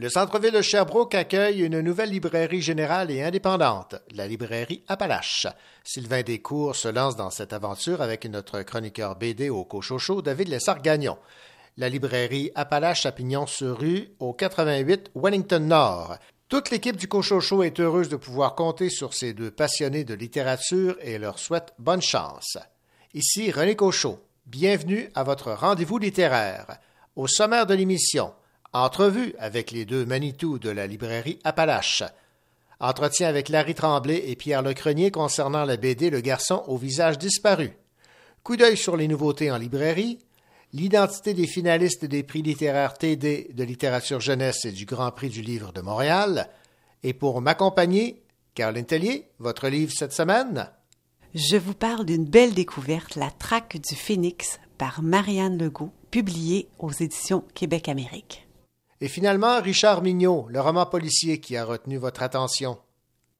Le centre-ville de Sherbrooke accueille une nouvelle librairie générale et indépendante, la librairie Appalache. Sylvain Descours se lance dans cette aventure avec notre chroniqueur BD au Cochocho, David Lessard-Gagnon. La librairie Appalache à Pignon-sur-Rue, au 88 Wellington Nord. Toute l'équipe du Cochocho est heureuse de pouvoir compter sur ces deux passionnés de littérature et leur souhaite bonne chance. Ici René Cochot. Bienvenue à votre rendez-vous littéraire. Au sommaire de l'émission, Entrevue avec les deux Manitou de la librairie Appalache. Entretien avec Larry Tremblay et Pierre Lecrenier concernant la BD Le garçon au visage disparu. Coup d'œil sur les nouveautés en librairie. L'identité des finalistes des prix littéraires TD de littérature jeunesse et du Grand Prix du livre de Montréal. Et pour m'accompagner, Caroline Tellier, votre livre cette semaine? Je vous parle d'une belle découverte, La traque du phénix par Marianne Legault, publiée aux éditions Québec-Amérique. Et finalement, Richard Mignot, le roman policier qui a retenu votre attention.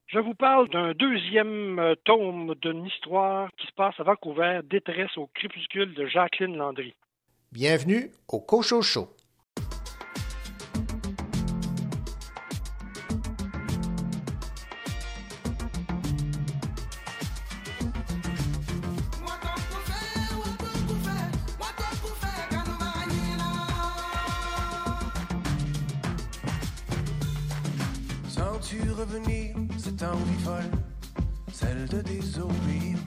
Je vous parle d'un deuxième euh, tome d'une histoire qui se passe à Vancouver, Détresse au crépuscule de Jacqueline Landry. Bienvenue au Cochocho. Revenir cette envie folle, celle de désobéir.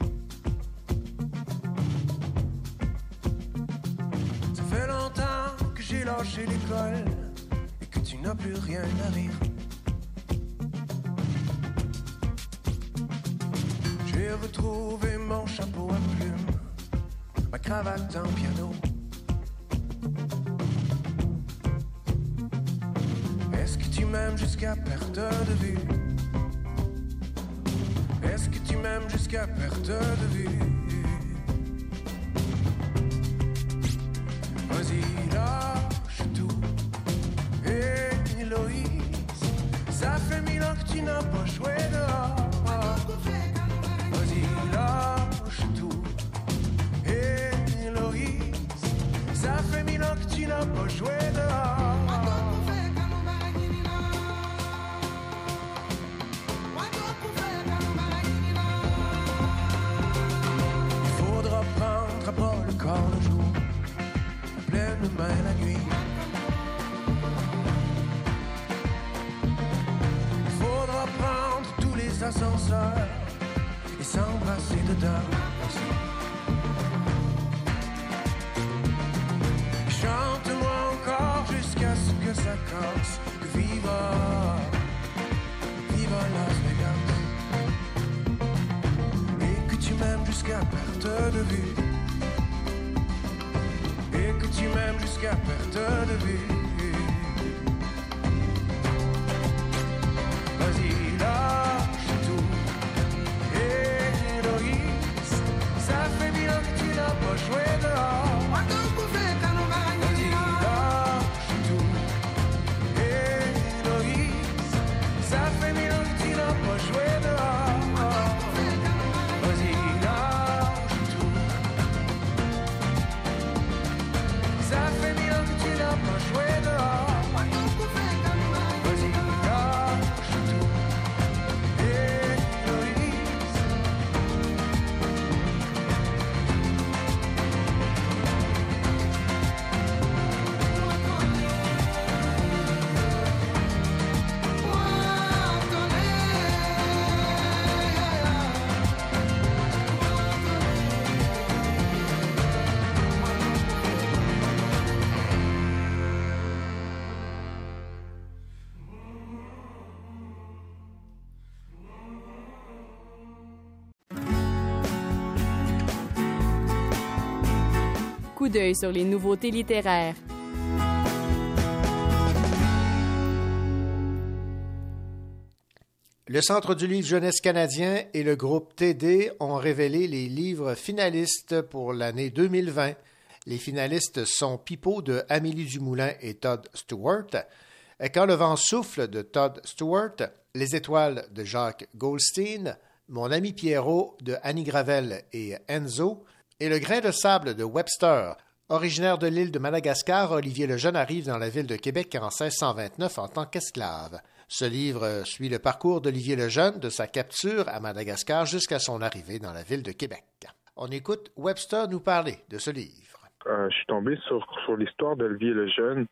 Ça fait longtemps que j'ai lâché l'école et que tu n'as plus rien à rire. J'ai retrouvé mon chapeau à plumes, ma cravate en piano. M'aimes jusqu'à perte de vue Est-ce que tu m'aimes jusqu'à perte de vue? Vas-y, lâche tout. Et Héloïse, ça fait mille ans que tu n'as pas joué dehors. Vas-y, lâche tout. Et Héloïse, ça fait mille ans que tu n'as pas joué dehors. La nuit. Il faudra prendre tous les ascenseurs et s'embrasser dedans. Chante-moi encore jusqu'à ce que ça casse, que viva, viva Las Vegas. Et que tu m'aimes jusqu'à perte de vue tu m'aimes jusqu'à perte de vue. Sur les nouveautés littéraires. Le Centre du livre jeunesse canadien et le groupe TD ont révélé les livres finalistes pour l'année 2020. Les finalistes sont Pipeau de Amélie Dumoulin et Todd Stewart, Quand le vent souffle de Todd Stewart, Les étoiles de Jacques Goldstein, Mon ami Pierrot de Annie Gravel et Enzo, et Le grain de sable de Webster. Originaire de l'île de Madagascar, Olivier Lejeune arrive dans la ville de Québec en 1629 en tant qu'esclave. Ce livre suit le parcours d'Olivier Lejeune de sa capture à Madagascar jusqu'à son arrivée dans la ville de Québec. On écoute Webster nous parler de ce livre. Euh, je suis tombé sur, sur l'histoire d'Olivier Lejeune,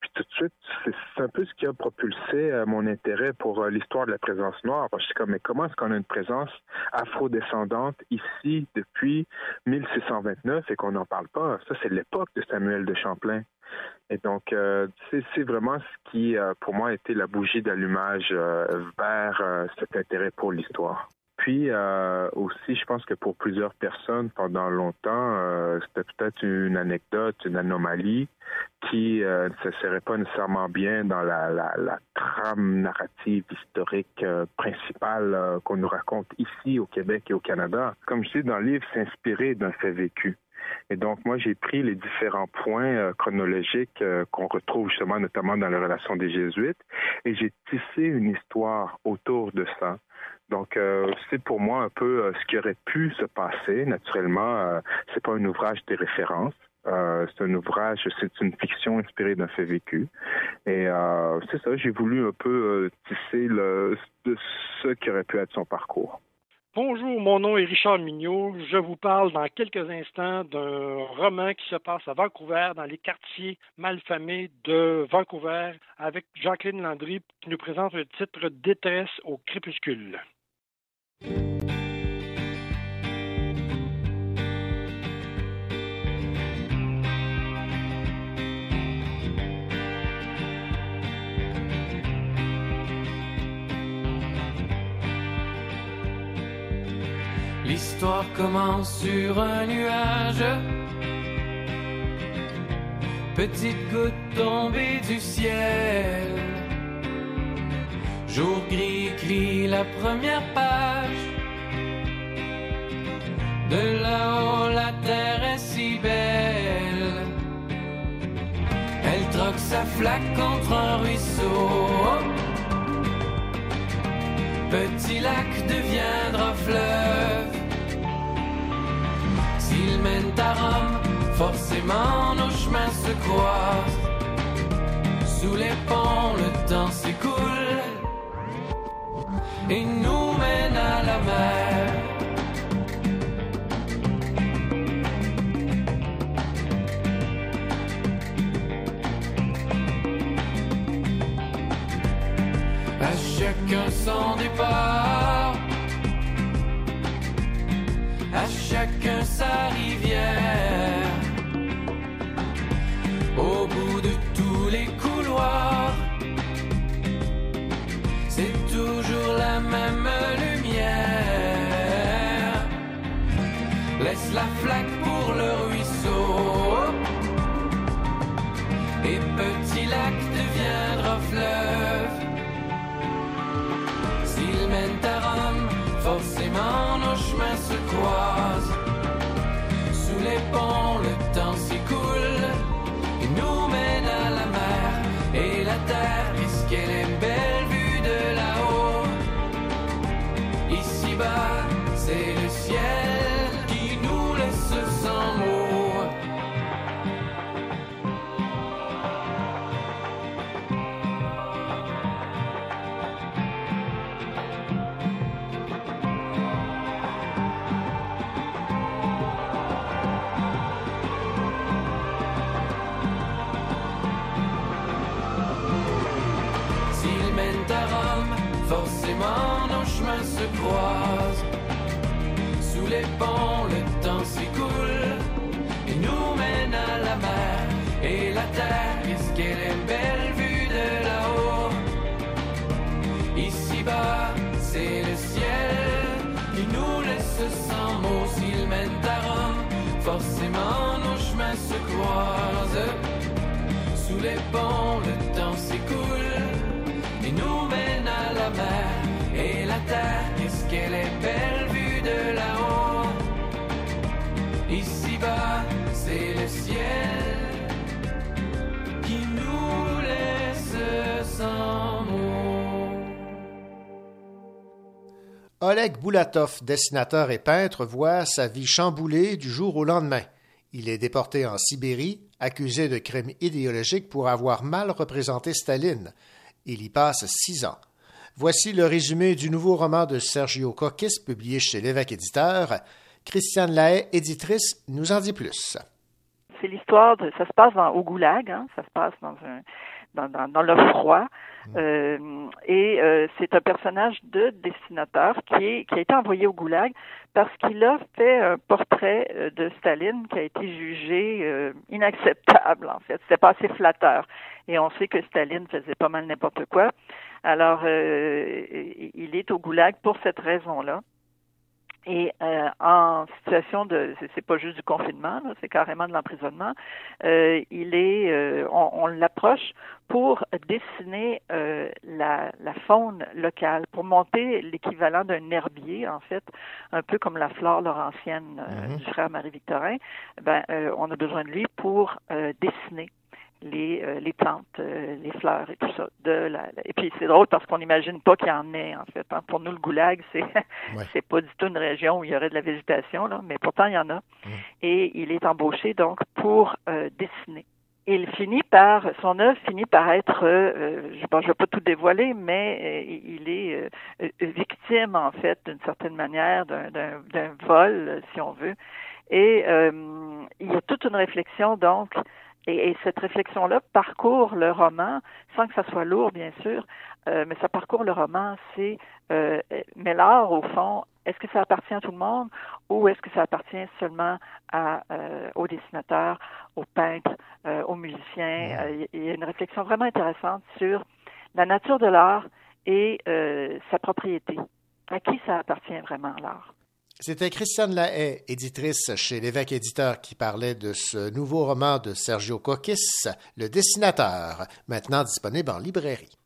puis tout de suite, c'est un peu ce qui a propulsé euh, mon intérêt pour euh, l'histoire de la présence noire. je suis comme, mais comment est-ce qu'on a une présence afro-descendante ici depuis 1629 et qu'on n'en parle pas? Ça, c'est l'époque de Samuel de Champlain. Et donc, c'est vraiment ce qui, pour moi, a été la bougie d'allumage vers cet intérêt pour l'histoire. Puis euh, aussi, je pense que pour plusieurs personnes, pendant longtemps, euh, c'était peut-être une anecdote, une anomalie qui euh, ne se pas nécessairement bien dans la, la, la trame narrative historique euh, principale euh, qu'on nous raconte ici au Québec et au Canada. Comme je dis dans le livre, c'est inspiré d'un fait vécu. Et donc, moi, j'ai pris les différents points chronologiques qu'on retrouve justement notamment dans les relations des Jésuites et j'ai tissé une histoire autour de ça. Donc, euh, c'est pour moi un peu euh, ce qui aurait pu se passer. Naturellement, euh, c'est pas un ouvrage de référence. Euh, c'est un ouvrage, c'est une fiction inspirée d'un fait vécu. Et c'est ça, j'ai voulu un peu tisser le, de ce qui aurait pu être son parcours. Bonjour, mon nom est Richard Mignot. Je vous parle dans quelques instants d'un roman qui se passe à Vancouver, dans les quartiers malfamés de Vancouver, avec Jacqueline Landry qui nous présente le titre Détresse au crépuscule. L'histoire commence sur un nuage. Petite goutte tombée du ciel. Jour gris écrit la première page. De là-haut, la terre est si belle. Elle troque sa flaque contre un ruisseau. Petit lac deviendra fleuve. S'il mène à Rome, forcément nos chemins se croisent. Sous les ponts, le temps s'écoule et nous mène à la mer. À chacun son départ, à chacun sa rivière. Laisse la Ponts, le temps s'écoule et nous mène à la mer et la terre. Qu'est-ce qu'elle est belle vue de là-haut? Ici bas, c'est le ciel qui nous laisse sans mots. S'il mène à Rome, forcément nos chemins se croisent. Sous les ponts, le temps s'écoule et nous mène à la mer et la c'est le ciel qui nous laisse sans mots. Oleg Boulatov, dessinateur et peintre, voit sa vie chamboulée du jour au lendemain. Il est déporté en Sibérie, accusé de crimes idéologiques pour avoir mal représenté Staline. Il y passe six ans. Voici le résumé du nouveau roman de Sergio Coquis, publié chez l'évêque éditeur. Christiane Lahaye, éditrice, nous en dit plus. C'est l'histoire de. Ça se passe au Goulag, hein, ça se passe dans un dans, dans, le froid. Mm. Euh, et euh, c'est un personnage de dessinateur qui, est, qui a été envoyé au goulag parce qu'il a fait un portrait euh, de Staline qui a été jugé euh, inacceptable, en fait. C'était pas assez flatteur. Et on sait que Staline faisait pas mal n'importe quoi. Alors, il est au goulag pour cette raison-là. Et euh, en situation de, c'est pas juste du confinement, c'est carrément de l'emprisonnement. Euh, il est, euh, on, on l'approche pour dessiner euh, la, la, faune locale, pour monter l'équivalent d'un herbier, en fait, un peu comme la flore laurentienne mhm. du frère Marie-Victorin. Ben, on a besoin de lui pour dessiner les, euh, les plantes, euh, les fleurs et tout ça. De la, et puis c'est drôle parce qu'on n'imagine pas qu'il y en ait en fait. Hein. Pour nous, le goulag, c'est c'est pas du tout une région où il y aurait de la végétation, là, mais pourtant il y en a. Et il est embauché donc pour euh, dessiner. Il finit par, son œuvre finit par être, je ne vais pas tout dévoiler, mais il est victime en fait d'une certaine manière d'un vol, si on veut. Et il y a toute une réflexion donc et, cette réflexion-là parcourt le roman, sans que ça soit lourd, bien sûr, euh, mais ça parcourt le roman, c'est euh, mais l'art, au fond, est-ce que ça appartient à tout le monde ou est-ce que ça appartient seulement à, euh, aux dessinateurs, aux peintres, euh, aux musiciens? il y a une réflexion vraiment intéressante sur la nature de l'art et sa propriété. À qui ça appartient vraiment l'art? C'était Christiane Lahaye, éditrice chez l'évêque éditeur, qui parlait de ce nouveau roman de Sergio Coquis, Le dessinateur, maintenant disponible en librairie.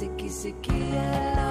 Siki Siki, I.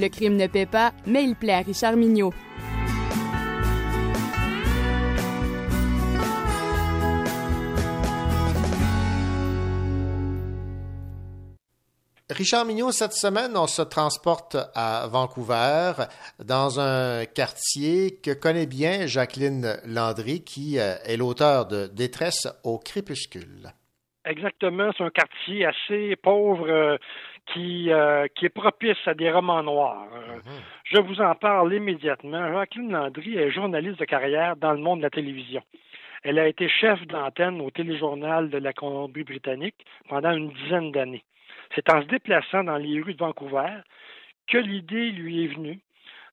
Le crime ne paie pas, mais il plaît à Richard Mignot. Richard Mignot, cette semaine, on se transporte à Vancouver, dans un quartier que connaît bien Jacqueline Landry, qui euh, est l'auteur de Détresse au crépuscule. Exactement, c'est un quartier assez pauvre euh, qui, euh, qui est propice à des romans noirs. Mhm. Je vous en parle immédiatement. Jacqueline Landry est journaliste de carrière dans le monde de la télévision. Elle a été chef d'antenne au téléjournal de la Colombie-Britannique pendant une dizaine d'années. C'est en se déplaçant dans les rues de Vancouver que l'idée lui est venue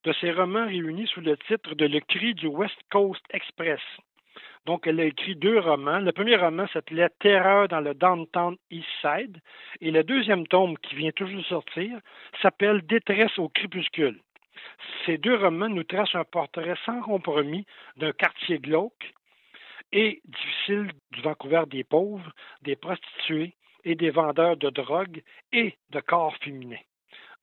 de ses romans réunis sous le titre de Le cri du West Coast Express. Donc, elle a écrit deux romans. Le premier roman s'appelait Terreur dans le Downtown East Side et le deuxième tome, qui vient toujours de sortir, s'appelle Détresse au crépuscule. Ces deux romans nous tracent un portrait sans compromis d'un quartier glauque et difficile du Vancouver des pauvres, des prostituées et des vendeurs de drogue et de corps féminins.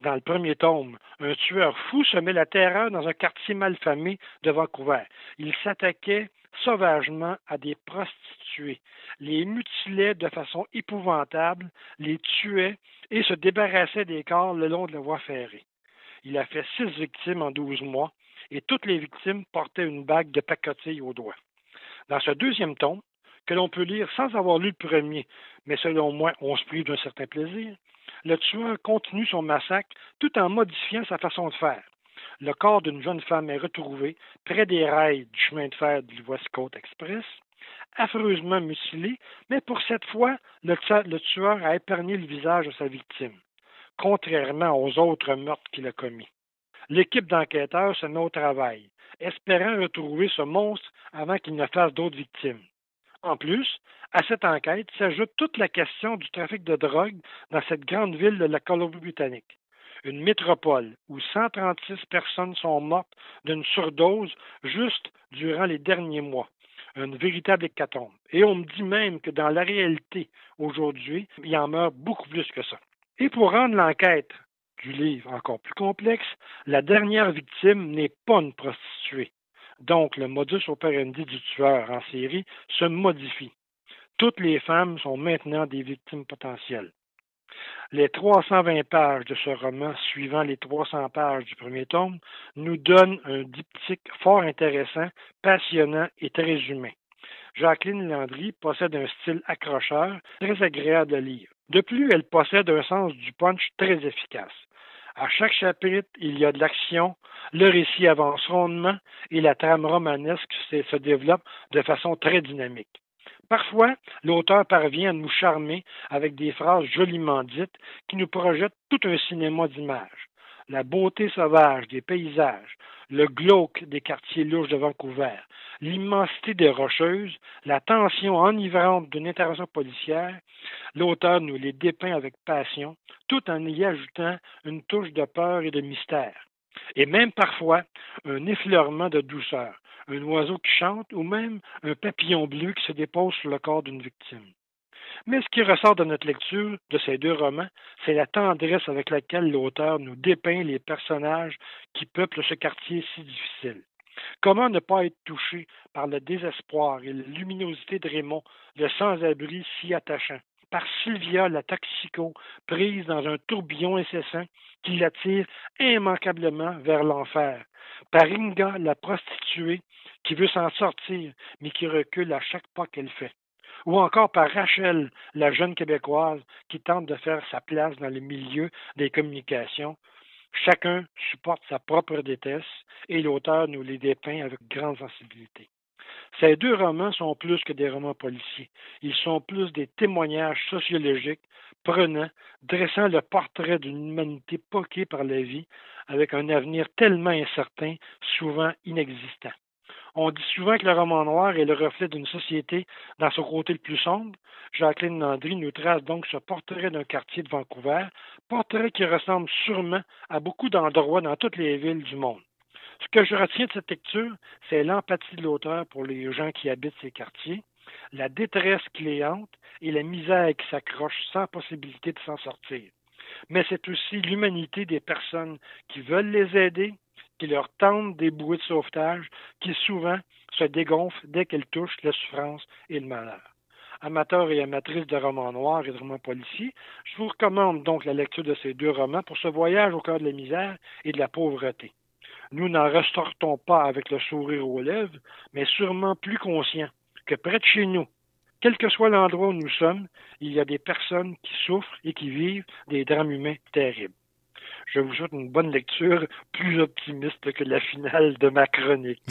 Dans le premier tome, un tueur fou se met la terreur dans un quartier malfamé de Vancouver. Il s'attaquait sauvagement à des prostituées, les mutilait de façon épouvantable, les tuait et se débarrassait des corps le long de la voie ferrée. Il a fait six victimes en douze mois et toutes les victimes portaient une bague de pacotille au doigt. Dans ce deuxième tome, que l'on peut lire sans avoir lu le premier, mais selon moi, on se prive d'un certain plaisir, le tueur continue son massacre tout en modifiant sa façon de faire. Le corps d'une jeune femme est retrouvé près des rails du chemin de fer du West Coast Express, affreusement mutilé, mais pour cette fois, le, le tueur a épargné le visage de sa victime, contrairement aux autres meurtres qu'il a commis. L'équipe d'enquêteurs se met au travail, espérant retrouver ce monstre avant qu'il ne fasse d'autres victimes. En plus, à cette enquête s'ajoute toute la question du trafic de drogue dans cette grande ville de la Colombie-Britannique. Une métropole où 136 personnes sont mortes d'une surdose juste durant les derniers mois. Une véritable hécatombe. Et on me dit même que dans la réalité, aujourd'hui, il en meurt beaucoup plus que ça. Et pour rendre l'enquête du livre encore plus complexe, la dernière victime n'est pas une prostituée. Donc, le modus operandi du tueur en série se modifie. Toutes les femmes sont maintenant des victimes potentielles. Les 320 pages de ce roman, suivant les 300 pages du premier tome, nous donnent un diptyque fort intéressant, passionnant et très humain. Jacqueline Landry possède un style accrocheur, très agréable à lire. De plus, elle possède un sens du punch très efficace. À chaque chapitre, il y a de l'action, le récit avance rondement et la trame romanesque se développe de façon très dynamique. Parfois, l'auteur parvient à nous charmer avec des phrases joliment dites qui nous projettent tout un cinéma d'images. La beauté sauvage des paysages, le glauque des quartiers louches de Vancouver, l'immensité des rocheuses, la tension enivrante d'une intervention policière, l'auteur nous les dépeint avec passion, tout en y ajoutant une touche de peur et de mystère. Et même parfois un effleurement de douceur, un oiseau qui chante ou même un papillon bleu qui se dépose sur le corps d'une victime. Mais ce qui ressort de notre lecture de ces deux romans, c'est la tendresse avec laquelle l'auteur nous dépeint les personnages qui peuplent ce quartier si difficile. Comment ne pas être touché par le désespoir et la luminosité de Raymond, le sans-abri si attachant, par Sylvia, la toxico, prise dans un tourbillon incessant qui l'attire immanquablement vers l'enfer, par Inga, la prostituée, qui veut s'en sortir, mais qui recule à chaque pas qu'elle fait ou encore par Rachel, la jeune Québécoise qui tente de faire sa place dans le milieu des communications. Chacun supporte sa propre détesse et l'auteur nous les dépeint avec grande sensibilité. Ces deux romans sont plus que des romans policiers. Ils sont plus des témoignages sociologiques prenants, dressant le portrait d'une humanité poquée par la vie, avec un avenir tellement incertain, souvent inexistant. On dit souvent que le roman noir est le reflet d'une société dans son côté le plus sombre. Jacqueline Landry nous trace donc ce portrait d'un quartier de Vancouver, portrait qui ressemble sûrement à beaucoup d'endroits dans toutes les villes du monde. Ce que je retiens de cette lecture, c'est l'empathie de l'auteur pour les gens qui habitent ces quartiers, la détresse qui et la misère qui s'accroche sans possibilité de s'en sortir. mais c'est aussi l'humanité des personnes qui veulent les aider, qui leur tendent des bouées de sauvetage, qui souvent se dégonflent dès qu'elles touchent la souffrance et le malheur. Amateurs et amatrices de romans noirs et de romans policiers, je vous recommande donc la lecture de ces deux romans pour ce voyage au cœur de la misère et de la pauvreté. Nous n'en ressortons pas avec le sourire aux lèvres, mais sûrement plus conscients que près de chez nous, quel que soit l'endroit où nous sommes, il y a des personnes qui souffrent et qui vivent des drames humains terribles. Je vous souhaite une bonne lecture, plus optimiste que la finale de ma chronique.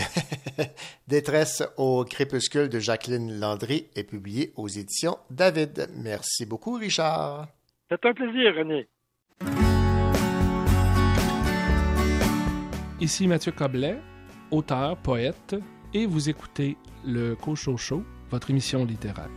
Détresse au crépuscule de Jacqueline Landry est publié aux éditions David. Merci beaucoup, Richard. C'est un plaisir, René. Ici Mathieu Coblet, auteur, poète, et vous écoutez le Cochon Show, votre émission littéraire.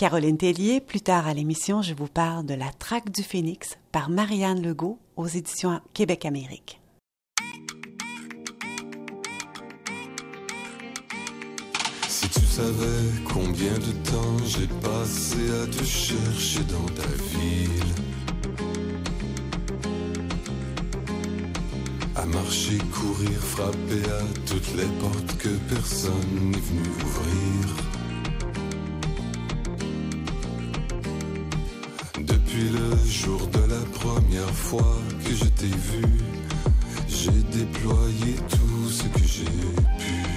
Caroline Tellier. Plus tard à l'émission, je vous parle de La Traque du Phénix par Marianne Legault aux éditions Québec-Amérique. Si tu savais combien de temps j'ai passé à te chercher dans ta ville, à marcher, courir, frapper à toutes les portes que personne n'est venu ouvrir. Jour de la première fois que je t'ai vu, j'ai déployé tout ce que j'ai pu.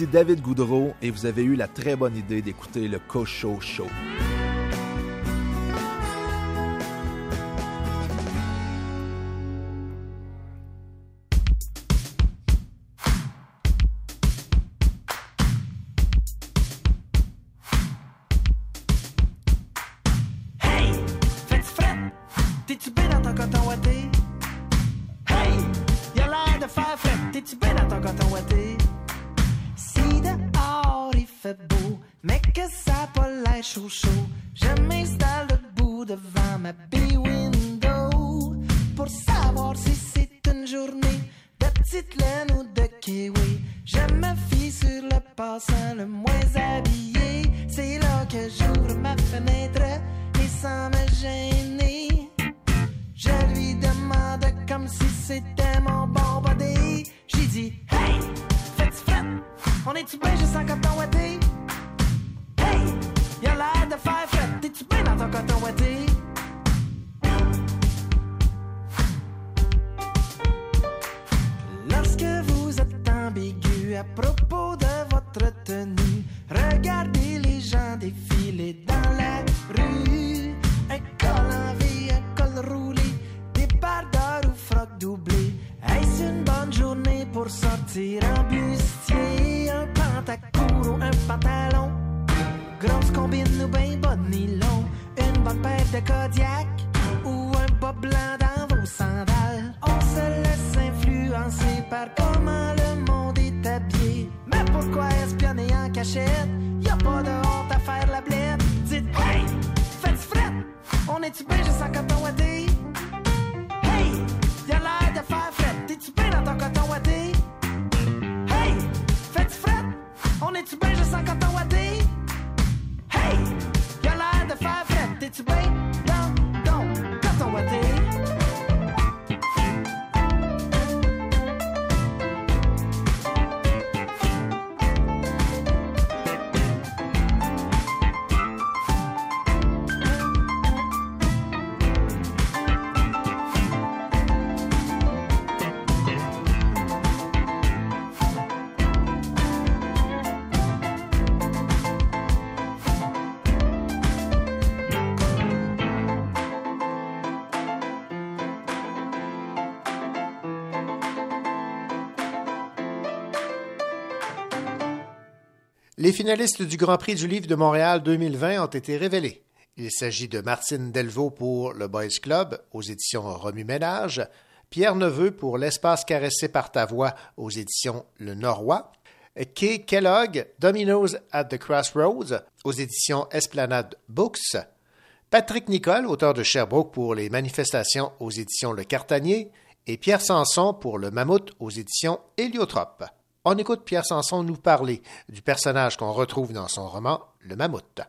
Ici David Goudreau et vous avez eu la très bonne idée d'écouter le Cocho Show. Hey, petite laine ou de kiwi. Je me fie sur le passant le moins habillé. C'est là que j'ouvre ma fenêtre et sans me gêner. Je lui demande comme si c'était mon bon body. J'ai dit, hey, fais-tu? On est-tu bien juste en coton ouaté? Hey, y'a l'air de faire fret. T'es-tu bien dans ton coton ouaté? À propos de votre tenue, regardez les gens défiler dans la rue. Un col en V, un col roulé, des bardeurs ou froc doublé. Est-ce une bonne journée pour sortir en bustier? Un pantacourt ou un pantalon? Grosse combine ou bas de nylon? Une bonne paire de Kodiak ou un bas blanc dans vos sandales? Pourquoi espionner en cachette? Y a pas de honte à faire la blette. Dites, hey, faites fret! On est-tu bien juste en coton ouaté? Hey, y'a l'air de faire fret. T'es-tu bien dans ton coton ouaté? Hey, faites fret? On est-tu bien juste en coton ouaté? Hey, y'a l'air de faire fret. T'es-tu bien Les finalistes du Grand Prix du Livre de Montréal 2020 ont été révélés. Il s'agit de Martine Delvaux pour le Boys Club aux éditions Remue Ménage, Pierre Neveu pour L'espace caressé par ta voix aux éditions Le Norrois, Kay Kellogg, Dominoes at the Crossroads aux éditions Esplanade Books, Patrick Nicole, auteur de Sherbrooke pour les manifestations aux éditions Le Cartanier, et Pierre Sanson pour Le Mammouth aux éditions Héliotrope. On écoute Pierre Sanson nous parler du personnage qu'on retrouve dans son roman Le Mammouth.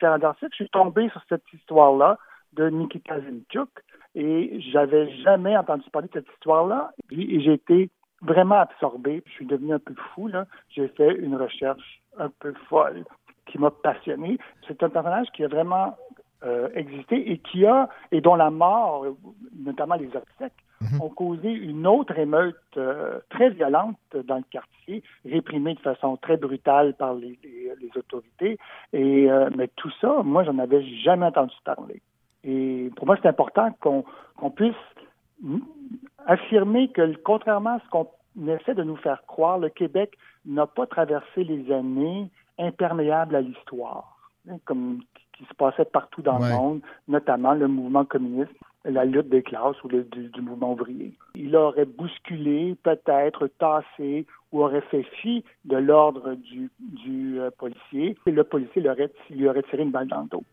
je suis tombé sur cette histoire-là de Nikita Zinchuk et j'avais jamais entendu parler de cette histoire-là et j'ai été vraiment absorbé. Je suis devenu un peu fou. J'ai fait une recherche un peu folle qui m'a passionné. C'est un personnage qui a vraiment euh, existé et qui a et dont la mort, notamment les obsèques, Mhm. ont causé une autre émeute euh, très violente dans le quartier, réprimée de façon très brutale par les, autorités. Et euh, mais tout ça, moi, j'en avais jamais entendu parler. Et pour moi, c'est important qu'on puisse affirmer que, contrairement à ce qu'on essaie de nous faire croire, le Québec n'a pas traversé les années imperméables à l'histoire, comme qui se passait partout dans le monde, notamment le mouvement communiste la lutte des classes ou du, mouvement ouvrier. Il aurait bousculé, peut-être tassé ou aurait fait fi de l'ordre du, euh, policier et le policier lui aurait, lui aurait tiré une balle dans le dos.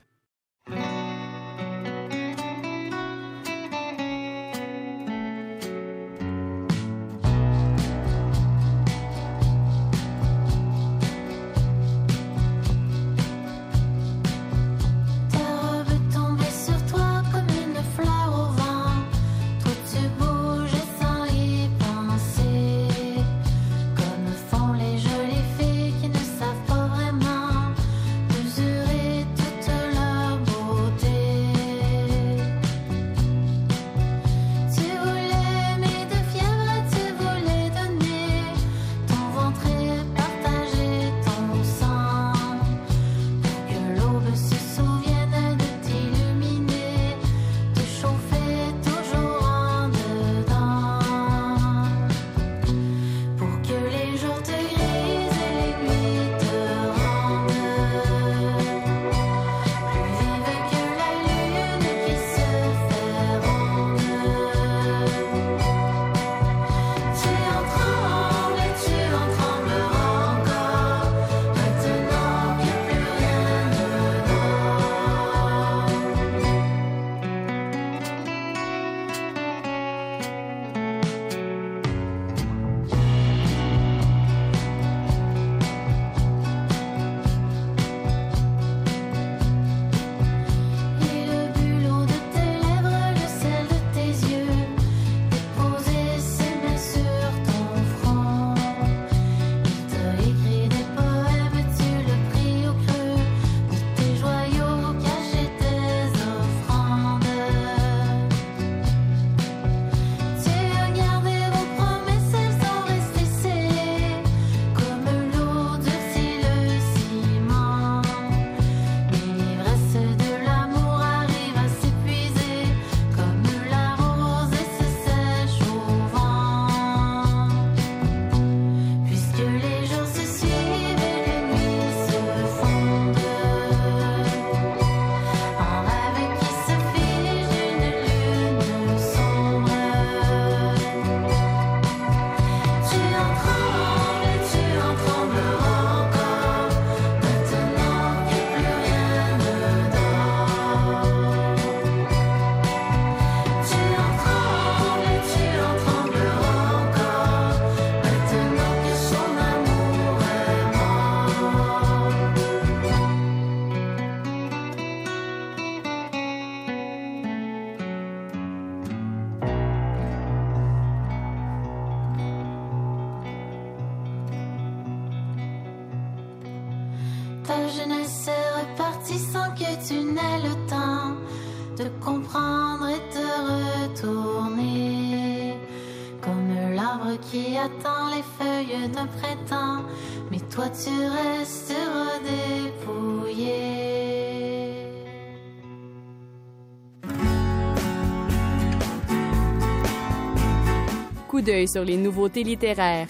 Sur les nouveautés littéraires.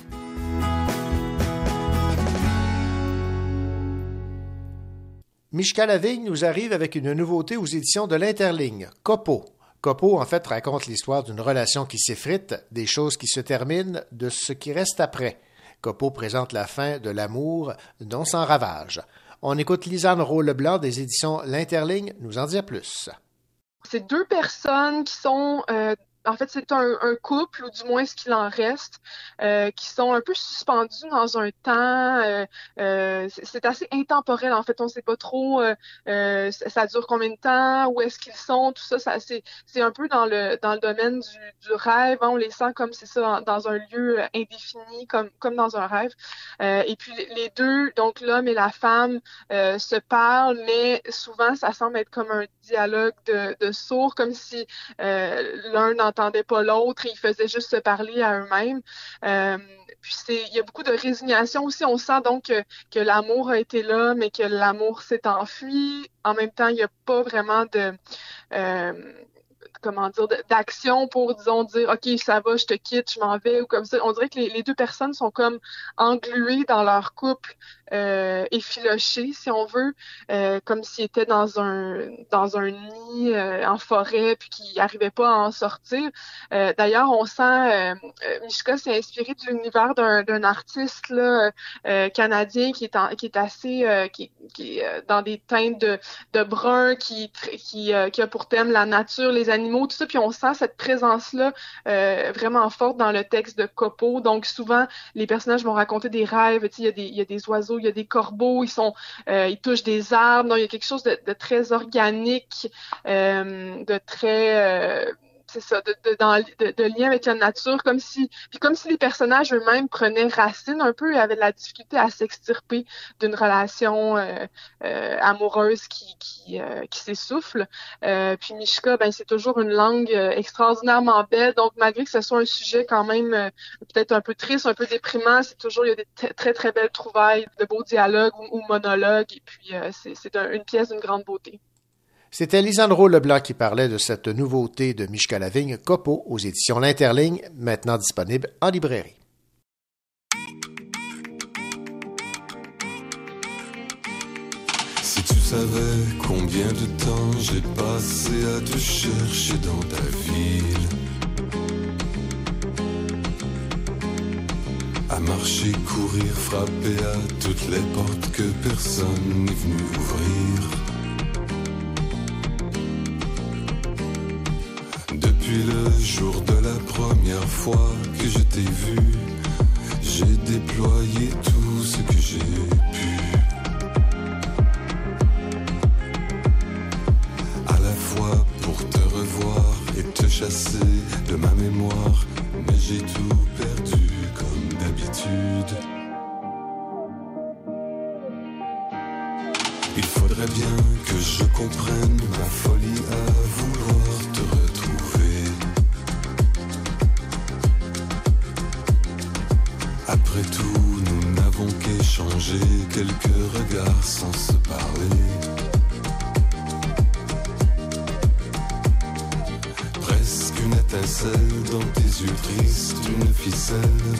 Michka Lavigne nous arrive avec une nouveauté aux éditions de l'Interligne, Copo. Copo, en fait, raconte l'histoire d'une relation qui s'effrite, des choses qui se terminent, de ce qui reste après. Copo présente la fin de l'amour dont s'en ravage. On écoute Lisanne Rowe-Leblanc des éditions L'Interligne nous en dire plus. C'est deux personnes qui sont euh, en fait, c'est un, couple, ou du moins ce qu'il en reste, euh, qui sont un peu suspendus dans un temps. Euh, euh, c'est assez intemporel, en fait. On ne sait pas trop euh, euh, ça dure combien de temps, où est-ce qu'ils sont, tout ça. ça c'est un peu dans le, dans le domaine du, du rêve. Hein. On les sent comme c'est ça, dans un lieu indéfini, comme, comme dans un rêve. et puis les deux, donc l'homme et la femme, se parlent, mais souvent, ça semble être comme un dialogue de, de sourds, comme si l'un n'entendait pas l'autre et ils faisaient juste se parler à eux-mêmes. Euh, puis il y a beaucoup de résignation aussi. On sent donc que, que l'amour a été là, mais que l'amour s'est enfui. En même temps, il n'y a pas vraiment de euh, comment dire, d'action pour, disons, dire, OK, ça va, je te quitte, je m'en vais, ou comme ça. On dirait que les, les, deux personnes sont comme engluées dans leur couple, euh, effilochées, si on veut, euh, comme s'ils étaient dans un, dans un nid euh, en forêt, puis qu'ils n'arrivaient pas à en sortir. Euh, d'ailleurs, on sent, Mishka s'est inspiré de l'univers d'un artiste canadien qui est, en, qui est assez, qui, qui est dans des teintes de, de brun, qui, qui, qui a pour thème la nature, les animaux, tout ça, puis on sent cette présence-là euh, vraiment forte dans le texte de Copo. Donc souvent, les personnages vont raconter des rêves, il y, a des, y a des oiseaux, il y a des corbeaux, ils sont, euh, ils touchent des arbres, donc il y a quelque chose de, de très organique, euh, de très c'est ça, de, de, lien avec la nature, comme si, puis comme si les personnages eux-mêmes prenaient racine un peu et avaient de la difficulté à s'extirper d'une relation euh, euh, amoureuse qui, euh, s'essouffle. Puis Mishka, ben c'est toujours une langue extraordinairement belle, donc malgré que ce soit un sujet quand même peut-être un peu triste, un peu déprimant, c'est toujours il y a des très très belles trouvailles, de beaux dialogues ou, monologues, et puis c'est un, une pièce d'une grande beauté. C'était Lisandro Leblanc qui parlait de cette nouveauté de Michka Lavigne, Copo, aux éditions L'Interligne, maintenant disponible en librairie. Si tu savais combien de temps j'ai passé à te chercher dans ta ville, à marcher, courir, frapper à toutes les portes que personne n'est venu ouvrir. Depuis le jour de la première fois que je t'ai vu, j'ai déployé tout ce que j'ai pu. À la fois pour te revoir et te chasser de ma mémoire, mais j'ai tout perdu comme d'habitude. Il faudrait bien que je comprenne ma folie à vouloir Après tout, nous n'avons qu'échangé quelques regards sans se parler. Presque une étincelle dans tes yeux tristes, une ficelle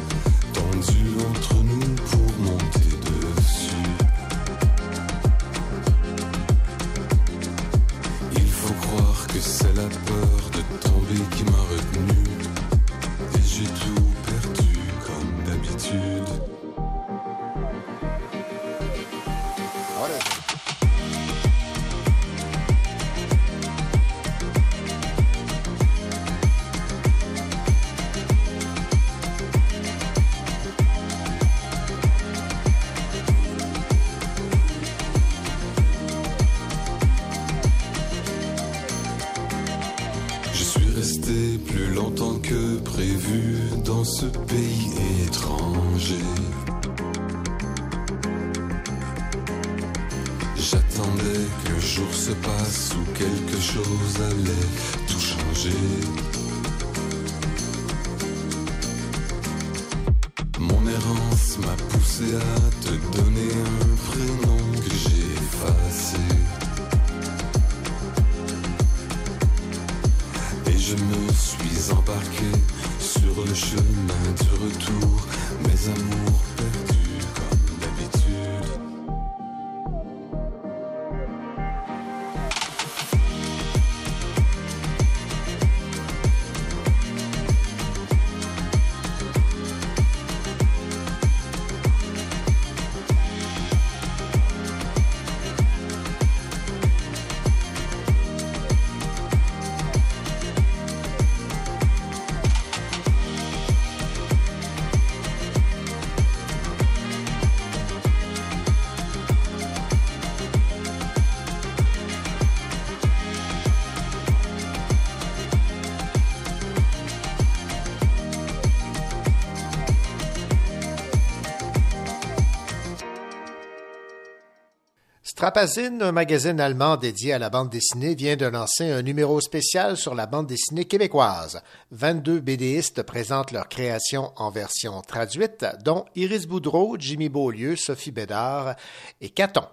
Strapazine, un magazine allemand dédié à la bande dessinée, vient de lancer un numéro spécial sur la bande dessinée québécoise. 22 BDistes présentent leurs créations en version traduite, dont Iris Boudreau, Jimmy Beaulieu, Sophie Bédard et Caton.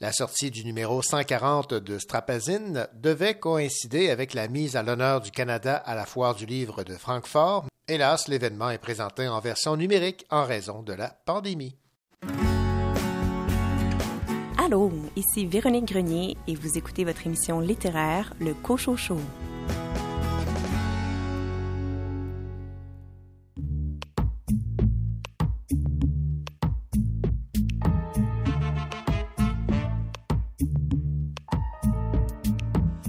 La sortie du numéro 140 de Strapazine devait coïncider avec la mise à l'honneur du Canada à la foire du livre de Francfort. Hélas, l'événement est présenté en version numérique en raison de la pandémie. Allô, ici Véronique Grenier et vous écoutez votre émission littéraire, Le Cochon Show.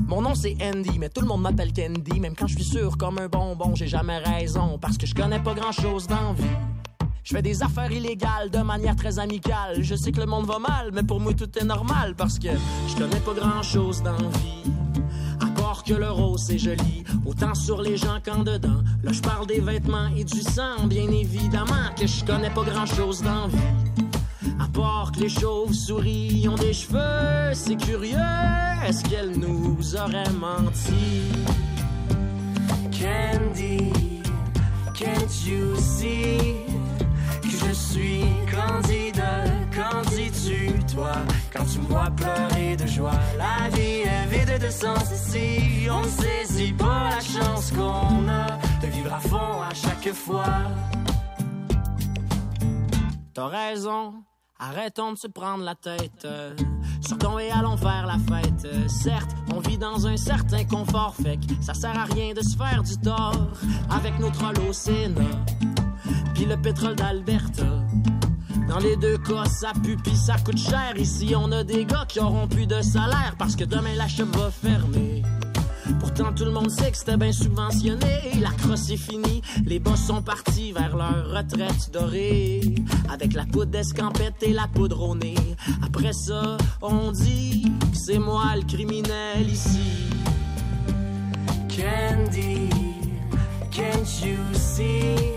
Mon nom c'est Andy, mais tout le monde m'appelle Candy. Même quand je suis sûr comme un bonbon, j'ai jamais raison. Parce que je connais pas grand chose dans vie. Je fais des affaires illégales de manière très amicale. Je sais que le monde va mal, mais pour moi tout est normal. Parce que je connais pas grand chose dans vie. À part que le rose c'est joli, autant sur les gens qu'en dedans. Là je parle des vêtements et du sang, bien évidemment que je connais pas grand chose dans vie. À part que les chauves-souris ont des cheveux, c'est curieux, est-ce qu'elles nous auraient menti? Candy, can't you see? Que je suis candidat? Qu'en dis-tu, toi, quand tu vois pleurer de joie? La vie est vide de sens ici, on ne saisit pas la chance qu'on a de vivre à fond à chaque fois. T'as raison, arrêtons de se prendre la tête. euh, Sortons et allons faire la fête. Euh, Certes, on vit dans un certain confort, fait que ça sert à rien de se faire du tort avec au Sénat. Puis le pétrole d'Alberta. Dans les deux cas, ça pue pis ça coûte cher. Ici, on a des gars qui auront plus de salaire parce que demain la shop va fermer. Pourtant, tout le monde sait que c'était bien subventionné. La crosse est finie, les boss sont partis vers leur retraite dorée. Avec la poudre d'escampette et la poudre. Après ça, on dit que c'est moi le criminel ici. Candy, can't you see?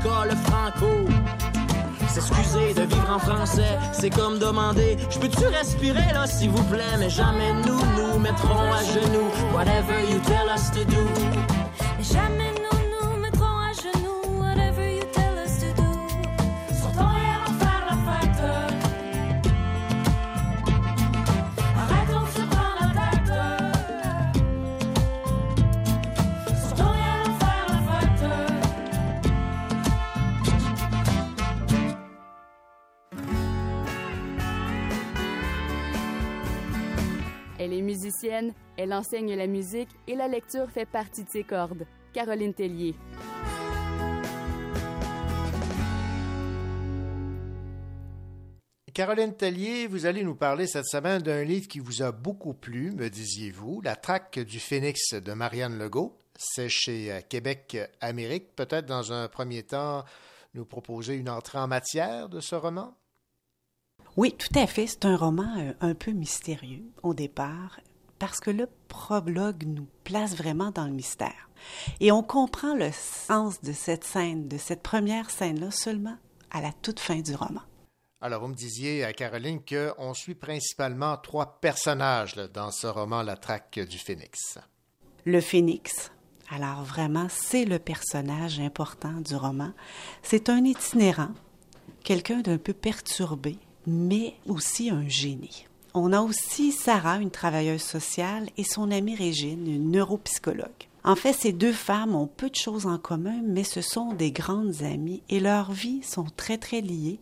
D'écoles franco. S'excuser de vivre en français, c'est comme demander Je peux-tu respirer là, s'il vous plaît? Mais jamais nous nous mettrons à genoux. Whatever you tell us to do. Jamais musicienne, elle enseigne la musique et la lecture fait partie de ses cordes. Caroline Tellier. Caroline Tellier, vous allez nous parler cette semaine d'un livre qui vous a beaucoup plu, me disiez-vous, La traque du phénix de Marianne Legault. C'est chez euh, Québec Amérique. Peut-être dans un premier temps nous proposer une entrée en matière de ce roman? Oui, tout à fait. C'est un roman euh, un peu mystérieux au départ parce que le prologue nous place vraiment dans le mystère. Et on comprend le sens de cette scène, de cette première scène-là seulement à la toute fin du roman. Alors, vous me disiez, à Caroline, qu'on suit principalement trois personnages là, dans ce roman La traque du phénix. Le phénix. Alors vraiment, c'est le personnage important du roman. C'est un itinérant, quelqu'un d'un peu perturbé, mais aussi un génie. On a aussi Sarah, une travailleuse sociale, et son amie Régine, une neuropsychologue. En fait, ces deux femmes ont peu de choses en commun, mais ce sont des grandes amies et leurs vies sont très très liées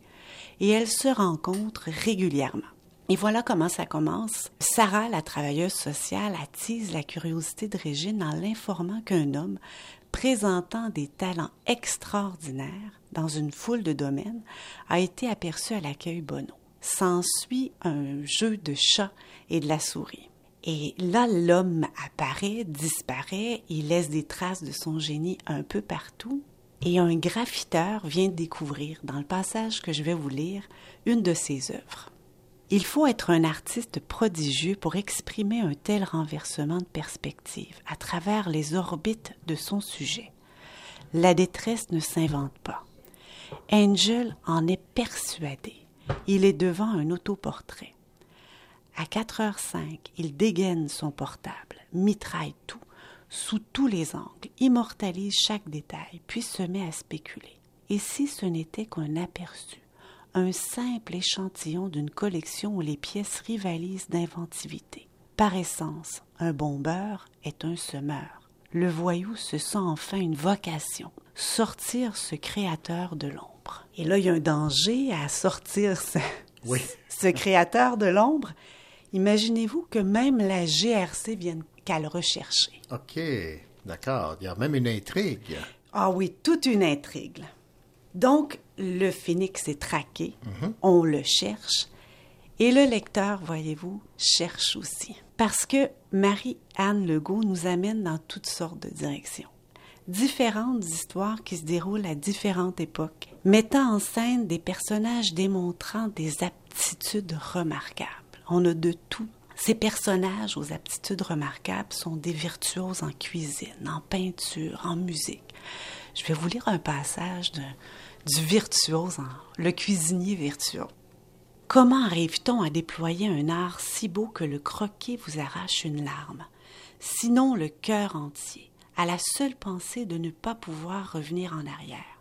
et elles se rencontrent régulièrement. Et voilà comment ça commence. Sarah, la travailleuse sociale, attise la curiosité de Régine en l'informant qu'un homme présentant des talents extraordinaires dans une foule de domaines a été aperçu à l'accueil Bono. S'ensuit un jeu de chat et de la souris. Et là, l'homme apparaît, disparaît, il laisse des traces de son génie un peu partout. Et un graffiteur vient découvrir, dans le passage que je vais vous lire, une de ses œuvres. Il faut être un artiste prodigieux pour exprimer un tel renversement de perspective à travers les orbites de son sujet. La détresse ne s'invente pas. Angel en est persuadé. Il est devant un autoportrait. À 4h05, il dégaine son portable, mitraille tout, sous tous les angles, immortalise chaque détail, puis se met à spéculer. Et si ce n'était qu'un aperçu, un simple échantillon d'une collection où les pièces rivalisent d'inventivité. Par essence, un bombeur est un semeur. Le voyou se sent enfin une vocation, sortir ce créateur de l'ombre. Et là, il y a un danger à sortir ce, Oui. ce créateur de l'ombre. Imaginez-vous que même la GRC vienne qu'à le rechercher. OK, d'accord. Il y a même une intrigue. Ah oui, toute une intrigue. Donc, le phénix est traqué, Mhm. on le cherche, et le lecteur, voyez-vous, cherche aussi. Parce que Marie-Anne Legault nous amène dans toutes sortes de directions. Différentes histoires qui se déroulent à différentes époques, mettant en scène des personnages démontrant des aptitudes remarquables. On a de tout. Ces personnages aux aptitudes remarquables sont des virtuoses en cuisine, en peinture, en musique. Je vais vous lire un passage de- du virtuose, le cuisinier virtuose. Comment arrive-t-on à déployer un art si beau que le croquis vous arrache une larme, sinon le cœur entier, à la seule pensée de ne pas pouvoir revenir en arrière?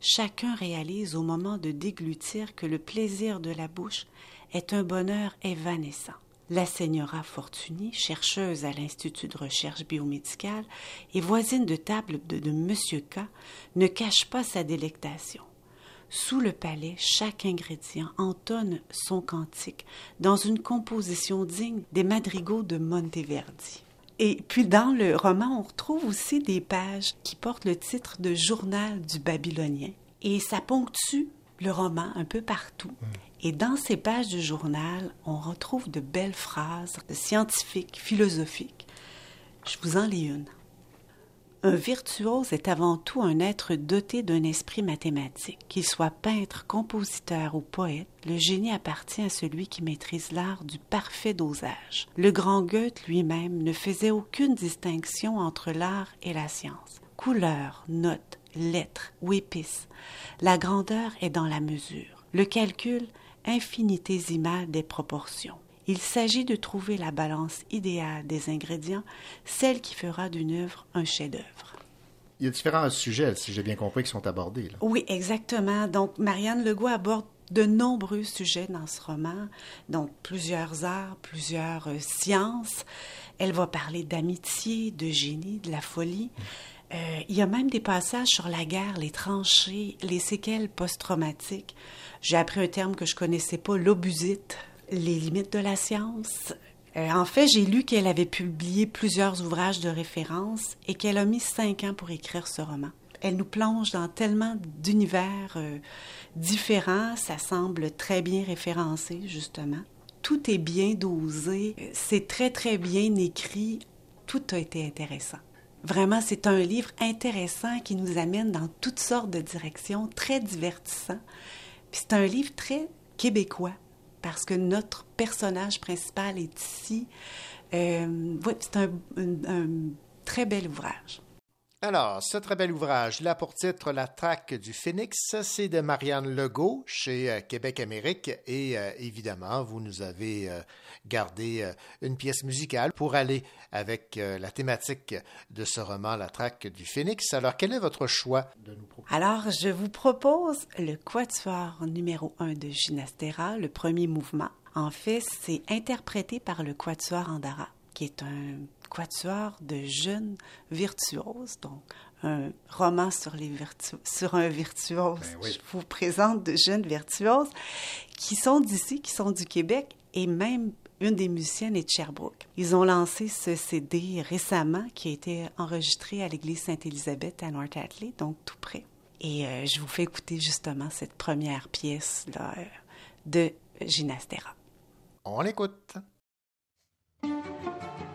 Chacun réalise au moment de déglutir que le plaisir de la bouche est un bonheur évanescent. La seigneura Fortuny, chercheuse à l'Institut de recherche biomédicale et voisine de table de, de Monsieur K, ne cache pas sa délectation. Sous le palais, chaque ingrédient entonne son cantique dans une composition digne des madrigaux de Monteverdi. Et puis dans le roman, on retrouve aussi des pages qui portent le titre de Journal du Babylonien. Et ça ponctue le roman un peu partout. Et dans ces pages du journal, on retrouve de belles phrases scientifiques, philosophiques. Je vous en lis une. Un virtuose est avant tout un être doté d'un esprit mathématique. Qu'il soit peintre, compositeur ou poète, le génie appartient à celui qui maîtrise l'art du parfait dosage. Le grand Goethe lui-même ne faisait aucune distinction entre l'art et la science. Couleurs, notes, lettres ou épices, la grandeur est dans la mesure. Le calcul, infinitésimal des proportions. Il s'agit de trouver la balance idéale des ingrédients, celle qui fera d'une œuvre un chef-d'œuvre. Il y a différents sujets, si j'ai bien compris, qui sont abordés. là. Oui, exactement. Donc, Marianne Legault aborde de nombreux sujets dans ce roman, donc plusieurs arts, plusieurs euh, sciences. Elle va parler d'amitié, de génie, de la folie. Euh, il y a même des passages sur la guerre, les tranchées, les séquelles post-traumatiques. J'ai appris un terme que je connaissais pas, l'obusite, les limites de la science. Euh, en fait, j'ai lu qu'elle avait publié plusieurs ouvrages de référence et qu'elle a mis cinq ans pour écrire ce roman. Elle nous plonge dans tellement d'univers euh, différents, ça semble très bien référencé, justement. Tout est bien dosé, c'est très très bien écrit, tout a été intéressant. Vraiment, c'est un livre intéressant qui nous amène dans toutes sortes de directions, très divertissant. C'est un livre très québécois parce que notre personnage principal est ici. Euh, ouais, c'est un très bel ouvrage. Alors, ce très bel ouvrage, là pour titre La traque du phénix, c'est de Marianne Legault chez euh, Québec Amérique et euh, évidemment, vous nous avez euh, gardé une pièce musicale pour aller avec la thématique de ce roman La traque du phénix. Alors, quel est votre choix de nous proposer? Alors, je vous propose le quatuor numéro 1 de Ginastera, le premier mouvement. En fait, c'est interprété par le quatuor Andara, qui est un quatuor de jeunes virtuoses, donc un roman sur, les virtu sur un virtuose. Je vous présente de jeunes virtuoses qui sont d'ici, qui sont du Québec et même une des musiciennes est de Sherbrooke. Ils ont lancé ce CD récemment qui a été enregistré à l'église Sainte-Élisabeth à North Atley, donc tout près. Et euh, je vous fais écouter justement cette première pièce là, euh, de Ginastera. On l'écoute. フフフフ。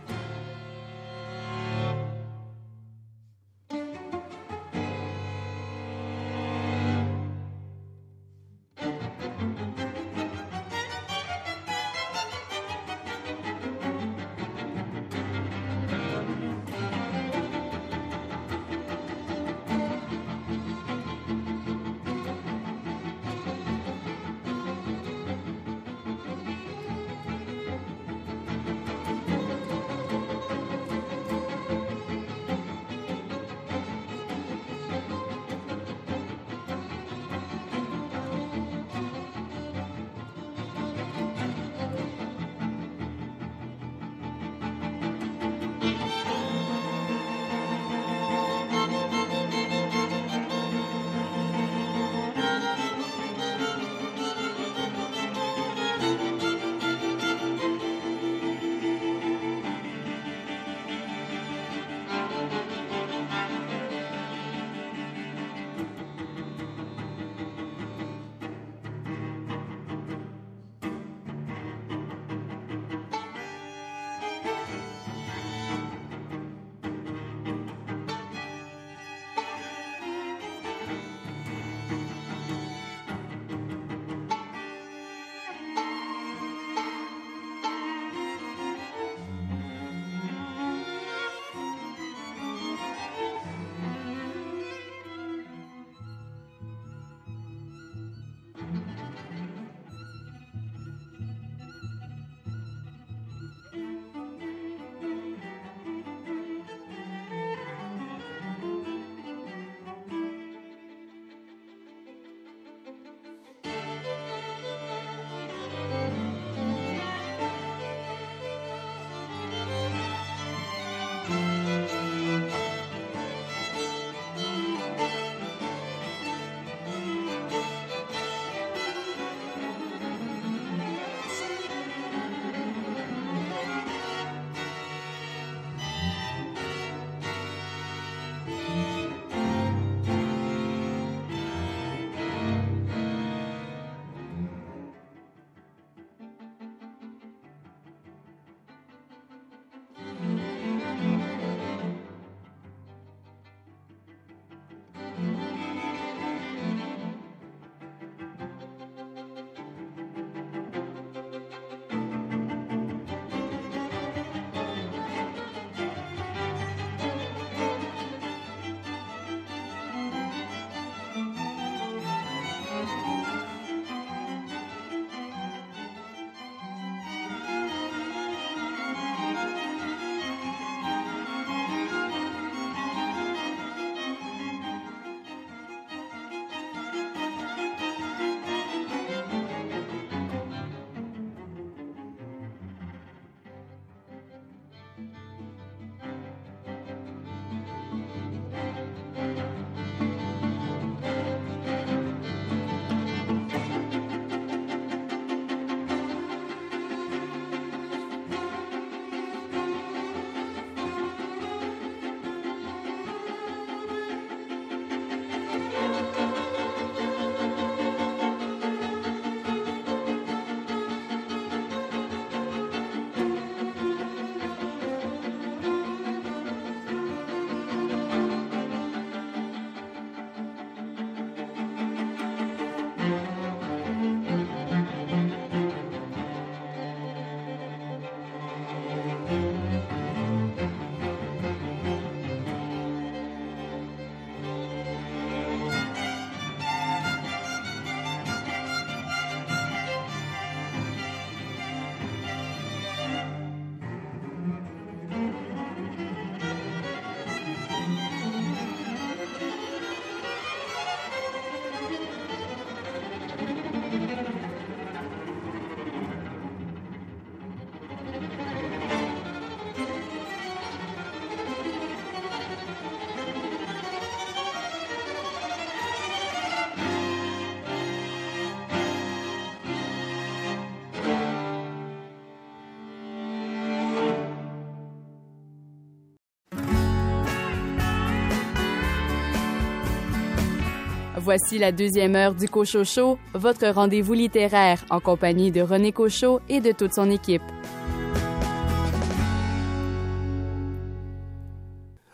Voici la deuxième heure du Cochocho, votre rendez-vous littéraire en compagnie de René Cochot et de toute son équipe.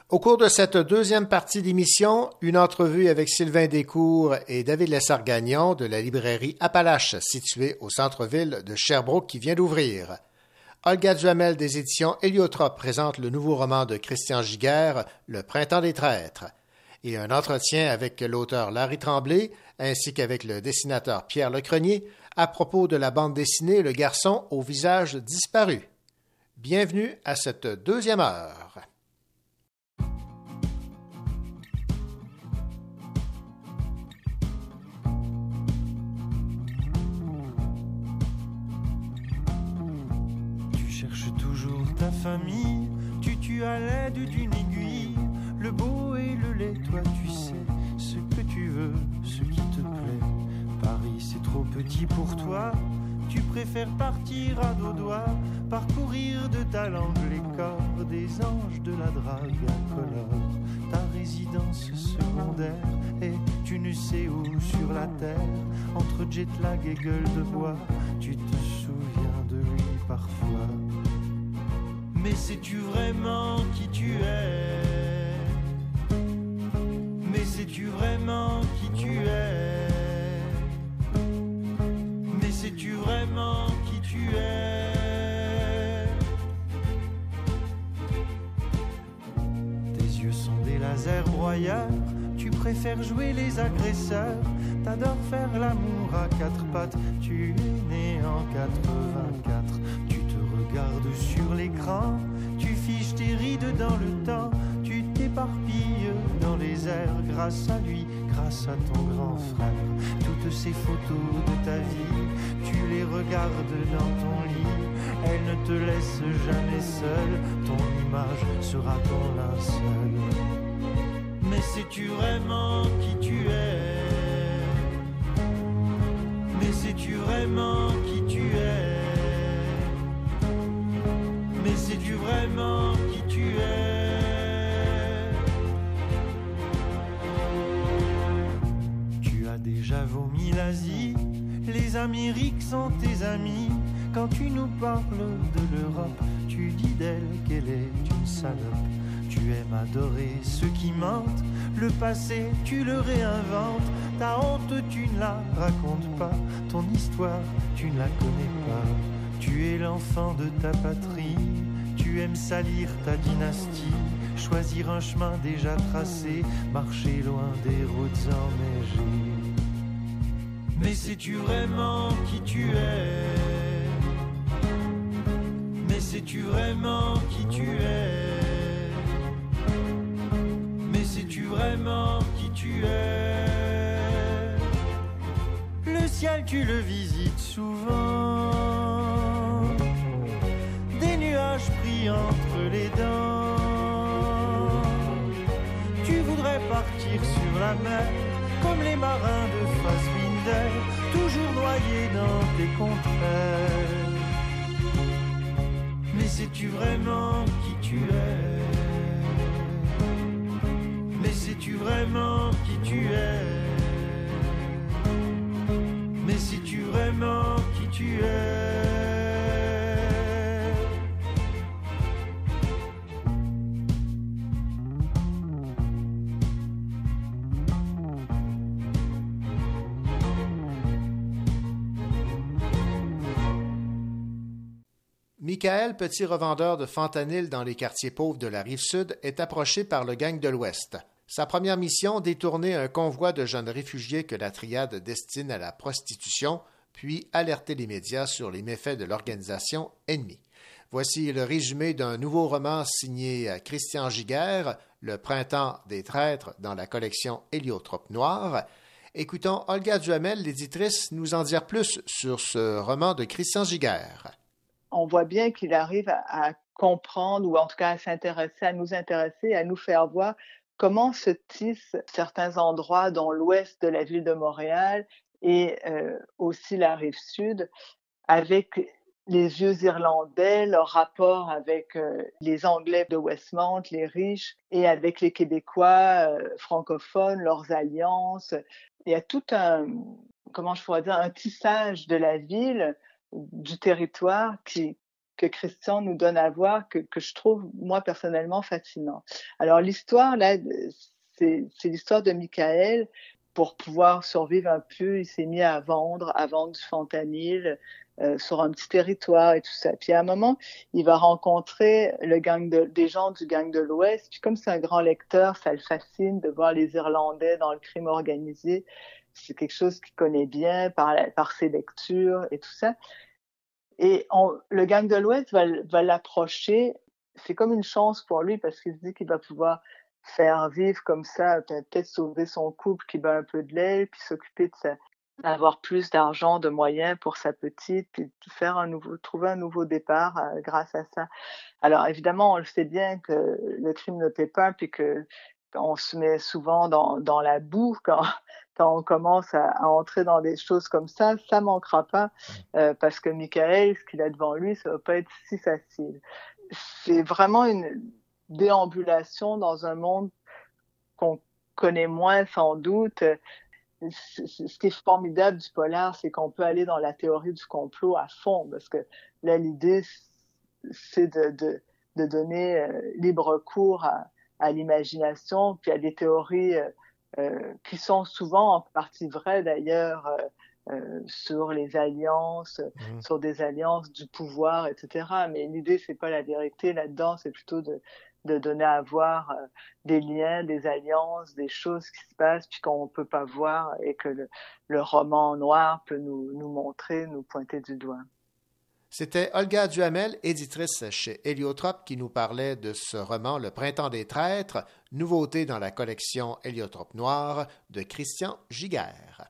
Au cours de cette deuxième partie d'émission, une entrevue avec Sylvain Descours et David Lessard-Gagnon de la librairie Appalache, située au centre-ville de Sherbrooke, qui vient d'ouvrir. Olga Duhamel des éditions Héliotrope présente le nouveau roman de Christian Giguère, Le Printemps des Traîtres, et un entretien avec l'auteur Larry Tremblay ainsi qu'avec le dessinateur Pierre Lecrenier à propos de la bande dessinée Le garçon au visage disparu. Bienvenue à cette deuxième heure. Famille, le laid, toi tu sais ce que tu veux, ce qui te plaît. Paris c'est trop petit pour toi, tu préfères partir à dos doigts, parcourir de ta langue les corps des anges de la drague incolore. Ta résidence secondaire et tu ne sais où sur la terre, entre jet lag et gueule de bois, tu te souviens de lui parfois. Mais sais-tu vraiment qui tu es? Mais sais-tu vraiment qui tu es? Mais sais-tu vraiment qui tu es? Tes yeux sont des lasers broyeurs, tu préfères jouer les agresseurs, t'adores faire l'amour à quatre pattes, tu es né en 84, tu te regardes sur l'écran, tu fiches tes rides dans le temps, dans les airs grâce à lui, grâce à ton grand frère. Toutes ces photos de ta vie, tu les regardes dans ton lit, elles ne te laissent jamais seul, ton image sera ton linceul. Mais sais-tu vraiment qui tu es? Mais sais-tu vraiment qui tu es? Mais sais-tu vraiment qui tu es? l'Asie, les Amériques sont tes amis. Quand tu nous parles de l'Europe, tu dis d'elle qu'elle est une salope. Tu aimes adorer ceux qui mentent, le passé tu le réinventes. Ta honte tu ne la racontes pas, ton histoire tu ne la connais pas. Tu es l'enfant de ta patrie, tu aimes salir ta dynastie, choisir un chemin déjà tracé, marcher loin des routes enneigées. Mais sais-tu vraiment qui tu es? Mais sais-tu vraiment qui tu es? Mais sais-tu vraiment qui tu es? Le ciel tu le visites souvent. Des nuages pris entre les dents. Tu voudrais partir sur la mer comme les marins de Toujours noyés dans tes contraires. Mais sais-tu vraiment qui tu es? Mais sais-tu vraiment qui tu es? Mais sais-tu vraiment qui tu es? Michael, petit revendeur de fentanyl dans les quartiers pauvres de la rive sud, est approché par le gang de l'Ouest. Sa première mission, détourner un convoi de jeunes réfugiés que la triade destine à la prostitution, puis alerter les médias sur les méfaits de l'organisation ennemie. Voici le résumé d'un nouveau roman signé Christian Giguère, Le printemps des traîtres, dans la collection Héliotrope Noir. Écoutons Olga Duhamel, l'éditrice, nous en dire plus sur ce roman de Christian Giguère. On voit bien qu'il arrive à, comprendre ou en tout cas à s'intéresser, à nous intéresser, à nous faire voir comment se tissent certains endroits, dont l'ouest de la ville de Montréal et euh, aussi la rive sud, avec les vieux Irlandais, leur rapport avec euh, les Anglais de Westmount, les riches, et avec les Québécois euh, francophones, leurs alliances, il y a tout un, comment je pourrais dire, un tissage de la ville, du territoire qui, que Christian nous donne à voir, que, que je trouve, moi, personnellement, fascinant. Alors, l'histoire, là, c'est l'histoire de Michael. Pour pouvoir survivre un peu, il s'est mis à vendre, à vendre du fentanyl euh, sur un petit territoire et tout ça. Puis à un moment, il va rencontrer le gang de, des gens du gang de l'Ouest. Puis comme c'est un grand lecteur, ça le fascine de voir les Irlandais dans le crime organisé. C'est quelque chose qu'il connaît bien par, par ses lectures et tout ça. Et on, le gang de l'Ouest va, va l'approcher. C'est comme une chance pour lui parce qu'il se dit qu'il va pouvoir faire vivre comme ça, peut-être sauver son couple qui bat un peu de l'aile, puis s'occuper de sa, avoir plus d'argent, de moyens pour sa petite, puis faire un nouveau, trouver un nouveau départ euh, grâce à ça. Alors évidemment, on le sait bien que le crime ne paie pas, puis que on se met souvent dans, dans la boue quand, quand on commence à, à, entrer dans des choses comme ça, ça manquera pas, euh, parce que Michael, ce qu'il a devant lui, ça va pas être si facile. C'est vraiment une déambulation dans un monde qu'on connaît moins sans doute. Ce qui est formidable du polar, c'est qu'on peut aller dans la théorie du complot à fond, parce que là, l'idée, c'est de, de, de, donner euh, libre cours à, à l'imagination, puis à des théories euh, euh, qui sont souvent en partie vraies d'ailleurs euh, euh sur les alliances, mmh. sur des alliances du pouvoir, etc. Mais l'idée, c'est pas la vérité là-dedans, c'est plutôt de, de donner à voir euh, des liens, des alliances, des choses qui se passent puis qu'on peut pas voir et que le, le roman noir peut nous, nous montrer, nous pointer du doigt. C'était Olga Duhamel, éditrice chez Héliotrope, qui nous parlait de ce roman Le Printemps des Traîtres, nouveauté dans la collection Héliotrope Noir de Christian Giguère.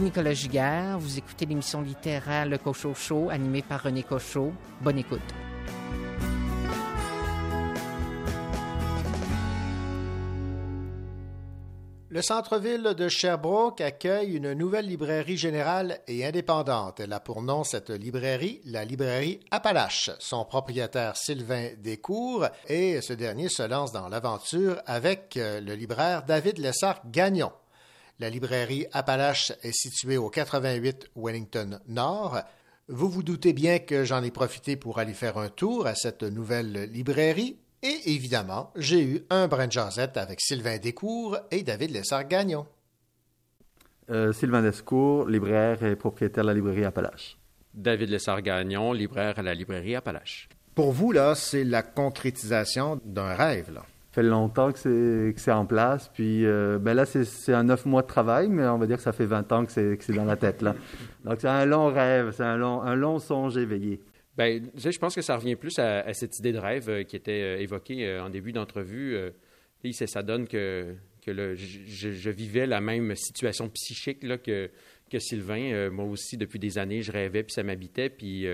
Nicolas Giguère, vous écoutez l'émission littéraire Le Cochot Show, animée par René Cochot. Bonne écoute. Le centre-ville de Sherbrooke accueille une nouvelle librairie générale et indépendante. Elle a pour nom cette librairie, la librairie Appalache. Son propriétaire Sylvain Descours et ce dernier se lance dans l'aventure avec euh, le libraire David Lessard Gagnon. La librairie Appalache est située au 88 Wellington Nord. Vous vous doutez bien que j'en ai profité pour aller faire un tour à cette nouvelle librairie et évidemment, j'ai eu un brin de jasette avec Sylvain Descours et David Lessard-Gagnon. Euh, Sylvain Descours, libraire et propriétaire de la librairie Appalache. David Lessard-Gagnon, libraire à la librairie Appalache. Pour vous, là, c'est la concrétisation d'un rêve, là. Ça fait longtemps que c'est, en place, puis euh, ben là, c'est, un neuf mois de travail, mais on va dire que ça fait 20 ans que c'est, dans la tête, là. Donc, c'est un long rêve, c'est un long, un long songe éveillé. Sais, je pense que ça revient plus à, cette idée de rêve euh, qui était euh, évoquée en début d'entrevue. Sais, ça donne que, que le, je, je vivais la même situation psychique là, que, que Sylvain. Moi aussi, depuis des années, je rêvais, puis ça m'habitait. Puis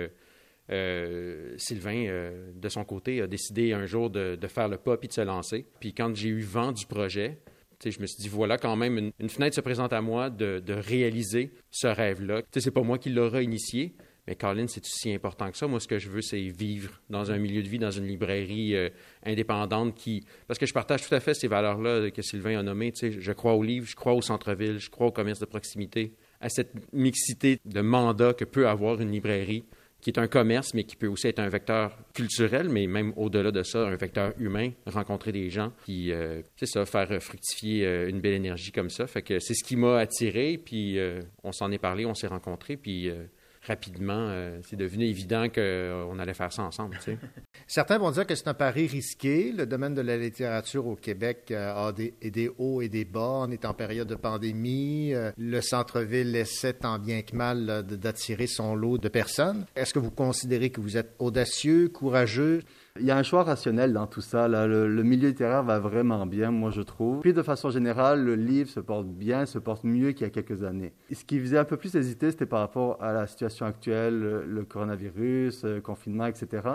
euh, Sylvain, euh, de son côté, a décidé un jour de, faire le pas puis de se lancer. Puis quand j'ai eu vent du projet, je me suis dit, voilà quand même une, fenêtre se présente à moi de, réaliser ce rêve-là. Sais, c'est pas moi qui l'aura initié, mais Colin, c'est aussi important que ça. Moi, ce que je veux, c'est vivre dans un milieu de vie, dans une librairie euh, indépendante qui... Parce que je partage tout à fait ces valeurs-là que Sylvain a nommées. Je crois au livre, je crois au centre-ville, je crois au commerce de proximité, à cette mixité de mandats que peut avoir une librairie qui est un commerce, mais qui peut aussi être un vecteur culturel, mais même au-delà de ça, un vecteur humain, rencontrer des gens, puis euh, c'est ça, faire fructifier euh, une belle énergie comme ça. Fait que c'est ce qui m'a attiré, puis euh, on s'en est parlé, on s'est rencontrés, puis euh, rapidement, euh, c'est devenu évident qu'on allait faire ça ensemble. tu sais. Certains vont dire que c'est un pari risqué. Le domaine de la littérature au Québec euh, a des, et des hauts et des bas. On est en période de pandémie. Euh, Le centre-ville essaie tant bien que mal d'attirer son lot de personnes. Est-ce que vous considérez que vous êtes audacieux, courageux? Il y a un choix rationnel dans tout ça. Le, milieu littéraire va vraiment bien, moi, je trouve. Puis, de façon générale, le livre se porte bien, se porte mieux qu'il y a quelques années. Ce qui faisait un peu plus hésiter, c'était par rapport à la situation actuelle, le, coronavirus, le confinement, etc.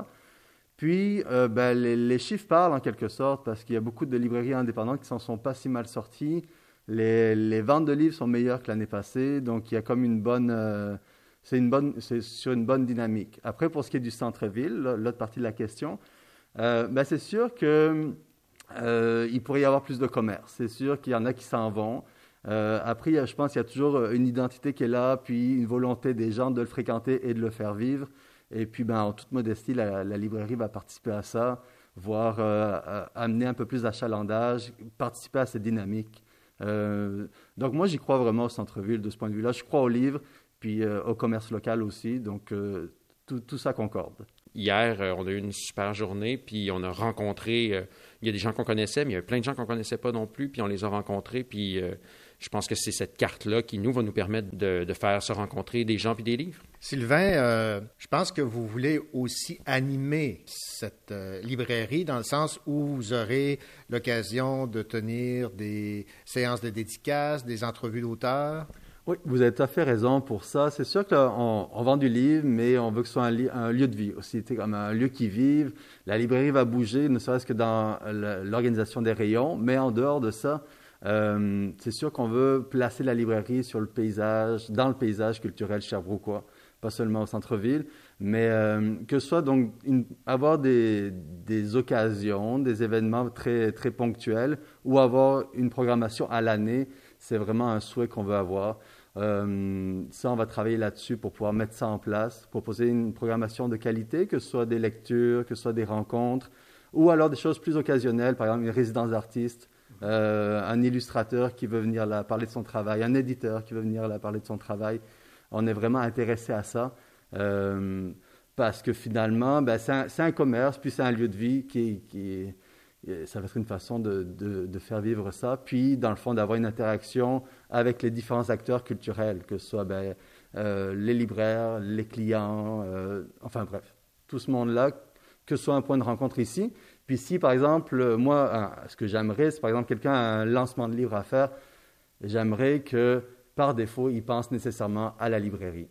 Puis, euh, ben, les, chiffres parlent en quelque sorte, parce qu'il y a beaucoup de librairies indépendantes qui s'en sont pas si mal sorties. Les, les ventes de livres sont meilleures que l'année passée, donc il y a comme une bonne... euh, c'est sur une bonne dynamique. Après, pour ce qui est du centre-ville, l'autre partie de la question, euh, ben, c'est sûr que euh, pourrait y avoir plus de commerce. C'est sûr qu'il y en a qui s'en vont. Euh, après, je pense qu'il y a toujours une identité qui est là, puis une volonté des gens de le fréquenter et de le faire vivre. Et puis, ben, en toute modestie, la, la librairie va participer à ça, voire amener un peu plus d'achalandage, participer à cette dynamique. Donc, moi, j'y crois vraiment au centre-ville de ce point de vue-là. Je crois au livre, puis euh, au commerce local aussi. Donc, euh, tout, tout ça concorde. Hier, euh, on a eu une super journée, puis on a rencontré, euh, il y a des gens qu'on connaissait, mais il y a plein de gens qu'on connaissait pas non plus, puis on les a rencontrés, puis euh, je pense que c'est cette carte-là qui nous va nous permettre de, de faire se rencontrer des gens puis des livres. Sylvain, euh, je pense que vous voulez aussi animer cette euh, librairie dans le sens où vous aurez l'occasion de tenir des séances de dédicaces, des entrevues d'auteurs? Oui, vous avez tout à fait raison pour ça. C'est sûr qu'on on vend du livre, mais on veut que ce soit un, li- un lieu de vie aussi, comme un lieu qui vive. La librairie va bouger, ne serait-ce que dans l'organisation des rayons, mais en dehors de ça, euh, c'est sûr qu'on veut placer la librairie sur le paysage, dans le paysage culturel sherbrookeois, pas seulement au centre-ville, mais euh, que ce soit donc une- avoir des, des occasions, des événements très, très ponctuels ou avoir une programmation à l'année, c'est vraiment un souhait qu'on veut avoir. Euh, ça, on va travailler là-dessus pour pouvoir mettre ça en place, proposer une programmation de qualité, que ce soit des lectures, que ce soit des rencontres, ou alors des choses plus occasionnelles, par exemple une résidence d'artiste, euh, un illustrateur qui veut venir là parler de son travail, un éditeur qui veut venir là parler de son travail. On est vraiment intéressé à ça. euh, parce que finalement, ben, c'est un, commerce, puis c'est un lieu de vie qui, qui ça va être une façon de, faire vivre ça, puis dans le fond d'avoir une interaction avec les différents acteurs culturels, que ce soit ben, euh, les libraires, les clients, euh, enfin bref, tout ce monde-là, que ce soit un point de rencontre ici. Puis si par exemple, euh, moi, ce que j'aimerais, c'est par exemple quelqu'un a un lancement de livre à faire, j'aimerais que par défaut, ils pensent nécessairement à la librairie.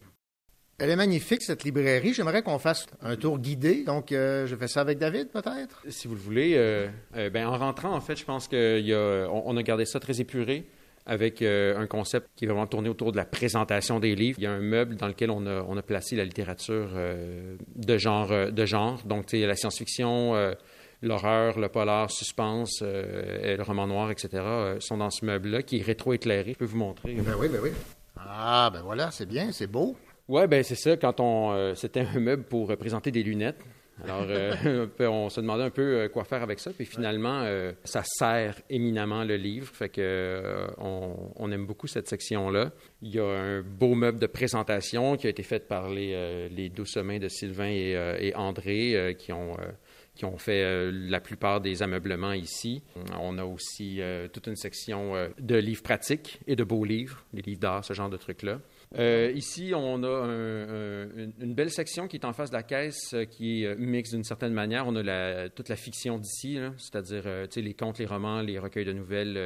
Elle est magnifique, cette librairie. J'aimerais qu'on fasse un tour guidé. Donc, euh, je fais ça avec David, peut-être? Si vous le voulez. euh, euh, ben, en rentrant, en fait, je pense qu'on on a gardé ça très épuré avec euh, un concept qui est vraiment tourné autour de la présentation des livres. Il y a un meuble dans lequel on a, on a placé la littérature de, genre, de genre. Donc, la science-fiction, l'horreur, le polar, suspense, et le roman noir, etc. sont dans ce meuble-là qui est rétro-éclairé. Je peux vous montrer. Ben oui, ben oui. Ah, ben voilà, c'est bien, c'est beau. Ouais, ben c'est ça. Quand on, euh, c'était un meuble pour euh, présenter des lunettes. Alors, euh, on se demandait un peu quoi faire avec ça. Puis finalement, ça sert éminemment le livre. Fait que on, on aime beaucoup cette section-là. Il y a un beau meuble de présentation qui a été fait par les, les douze mains de Sylvain et, et André qui ont qui ont fait euh, la plupart des ameublements ici. On a aussi euh, toute une section euh, de livres pratiques et de beaux livres, des livres d'art, ce genre de trucs-là. Euh, ici, on a un- un- une, belle section qui est en face de la caisse, euh, qui est euh, mixte d'une certaine manière. On a toute la fiction d'ici, c'est-à-dire les contes, les romans, les recueils de nouvelles,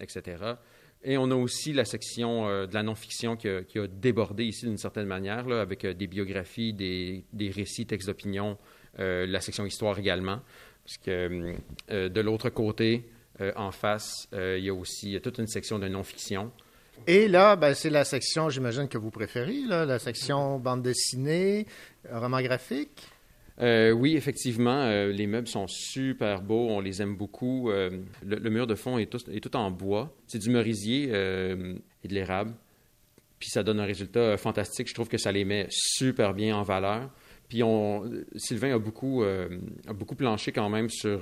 etc. Et on a aussi la section de la non-fiction qui a, débordé ici d'une certaine manière, avec des biographies, des, des récits, textes d'opinion, la section histoire également. Parce que de l'autre côté, en face, il y a aussi toute une section de non-fiction. Et là, ben, c'est la section, j'imagine, que vous préférez, la section bande dessinée, roman graphique? Euh, oui, effectivement, euh, les meubles sont super beaux, on les aime beaucoup. Euh, le, mur de fond est tout, en bois. C'est du merisier et de l'érable. Puis ça donne un résultat fantastique. Je trouve que ça les met super bien en valeur. Puis Sylvain a beaucoup planché quand même sur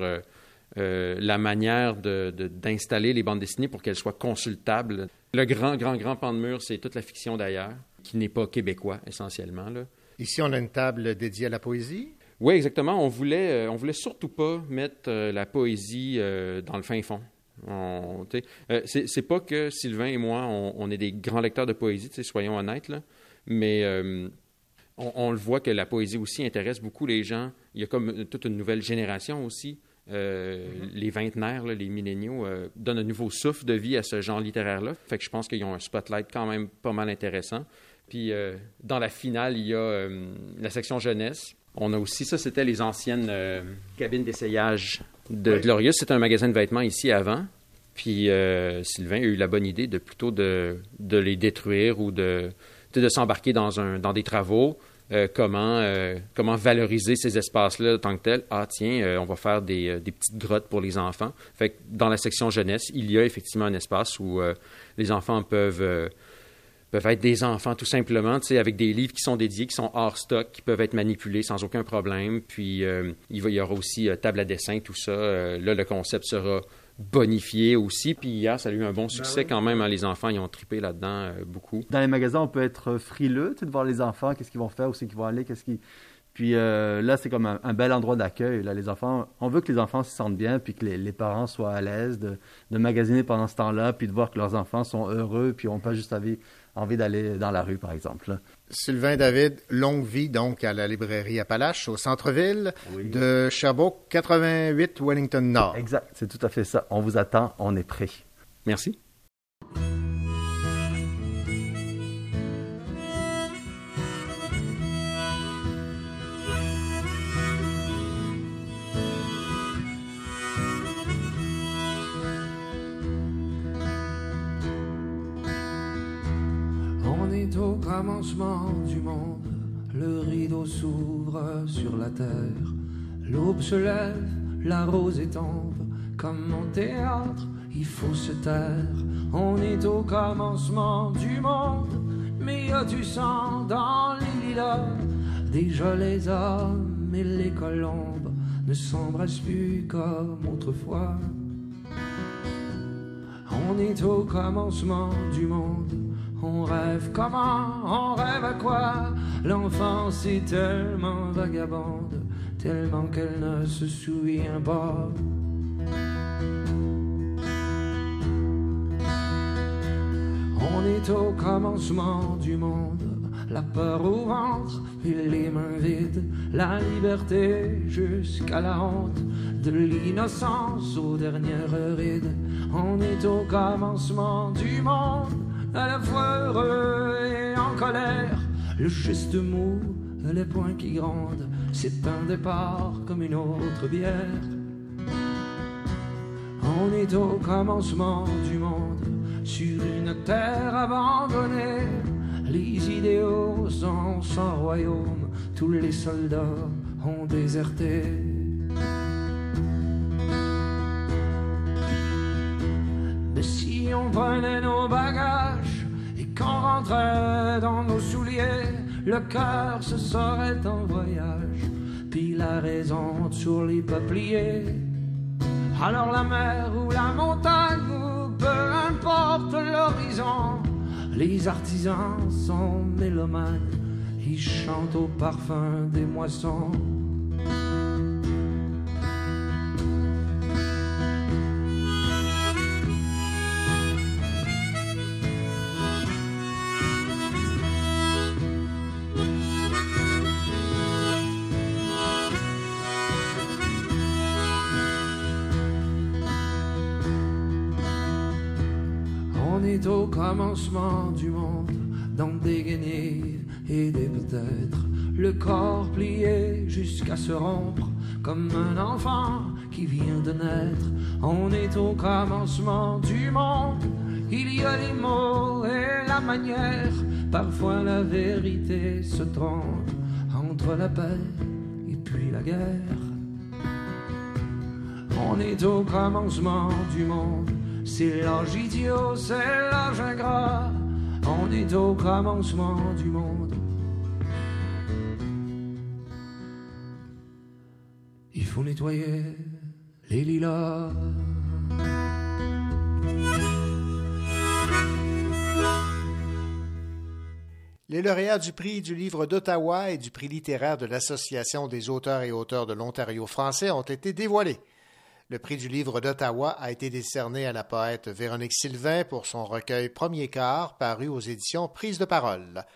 euh, la manière de- de- d'installer les bandes dessinées pour qu'elles soient consultables. Le grand, grand, grand pan de mur, c'est toute la fiction d'ailleurs, qui n'est pas québécois essentiellement. Là. Ici, on a une table dédiée à la poésie? Oui, exactement. On voulait, euh, on voulait surtout pas mettre euh, la poésie dans le fin fond. C'est pas que Sylvain et moi, on, on est des grands lecteurs de poésie, soyons honnêtes, là. mais euh, on, on le voit que la poésie aussi intéresse beaucoup les gens. Il y a comme toute une nouvelle génération aussi. Euh, Les vingtenaires, là, les milléniaux, euh, donnent un nouveau souffle de vie à ce genre littéraire-là. Fait que je pense qu'ils ont un spotlight quand même pas mal intéressant. Puis euh, dans la finale, il y a la section jeunesse. On a aussi, ça c'était les anciennes cabines d'essayage de Oui. Glorious. C'était un magasin de vêtements ici avant. Puis Sylvain a eu la bonne idée de plutôt de, de les détruire ou de, s'embarquer dans, un, dans des travaux. Euh, comment, euh, comment valoriser ces espaces-là tant que tels. Ah, tiens, euh, on va faire des, petites grottes pour les enfants. Fait que dans la section jeunesse, il y a effectivement un espace où les enfants peuvent, être des enfants tout simplement, avec des livres qui sont dédiés, qui sont hors stock, qui peuvent être manipulés sans aucun problème. Puis il, y aura aussi table à dessin, tout ça. Là, le concept sera bonifié aussi. Puis hier, ça a eu un bon succès oui. quand même. hein, les enfants, ils ont trippé là-dedans euh, beaucoup. Dans les magasins, on peut être frileux, tu sais, de voir les enfants, qu'est-ce qu'ils vont faire, où c'est qu'ils vont aller, qu'est-ce qu'ils... Puis euh, là, c'est comme un, un bel endroit d'accueil. Là, les enfants, on veut que les enfants se sentent bien, puis que les, les parents soient à l'aise de, de magasiner pendant ce temps-là, puis de voir que leurs enfants sont heureux, puis n'ont pas juste envie, envie d'aller dans la rue, par exemple. là. Sylvain David, longue vie donc à la librairie Appalache au centre-ville de Sherbrooke, 88 Wellington Nord. Exact, c'est tout à fait ça. On vous attend, on est prêt. Merci. Du monde, le rideau s'ouvre sur la terre, l'aube se lève, la rose tombe, comme mon théâtre, il faut se taire. On est au commencement du monde, mais y a du sang dans les lilas, déjà les hommes et les colombes ne s'embrassent plus comme autrefois. On est au commencement du monde. On rêve. Comment, on rêve à quoi? L'enfance est tellement vagabonde, tellement qu'elle ne se souvient pas. On est au commencement du monde, la peur au ventre et les mains vides, la liberté jusqu'à la honte, de l'innocence aux dernières rides. On est au commencement du monde, à la fois heureux et en colère. Le geste mou, les poings qui grondent, c'est un départ comme une autre bière. On est au commencement du monde, sur une terre abandonnée. Les idéaux sont sans royaume, tous les soldats ont déserté. On prenait nos bagages et qu'on rentrait dans nos souliers, le cœur se serait en voyage, puis la raison sur les peupliers. Alors la mer ou la montagne, ou peu importe l'horizon, les artisans sont mélomanes, ils chantent au parfum des moissons. Commencement du monde, dans des guenilles et des peut-être, le corps plié jusqu'à se rompre, comme un enfant qui vient de naître. On est au commencement du monde, il y a les mots et la manière, parfois la vérité se trompe entre la paix et puis la guerre. On est au commencement du monde. C'est l'âge idiot, c'est l'âge ingrat. On est au commencement du monde. Il faut nettoyer les lilas. Les lauréats du prix du livre d'Ottawa et du prix littéraire de l'Association des auteurs et auteurs de l'Ontario français ont été dévoilés. Le prix du livre d'Ottawa a été décerné à la poète Véronique Sylvain pour son recueil Premier quart paru aux éditions Prise de parole.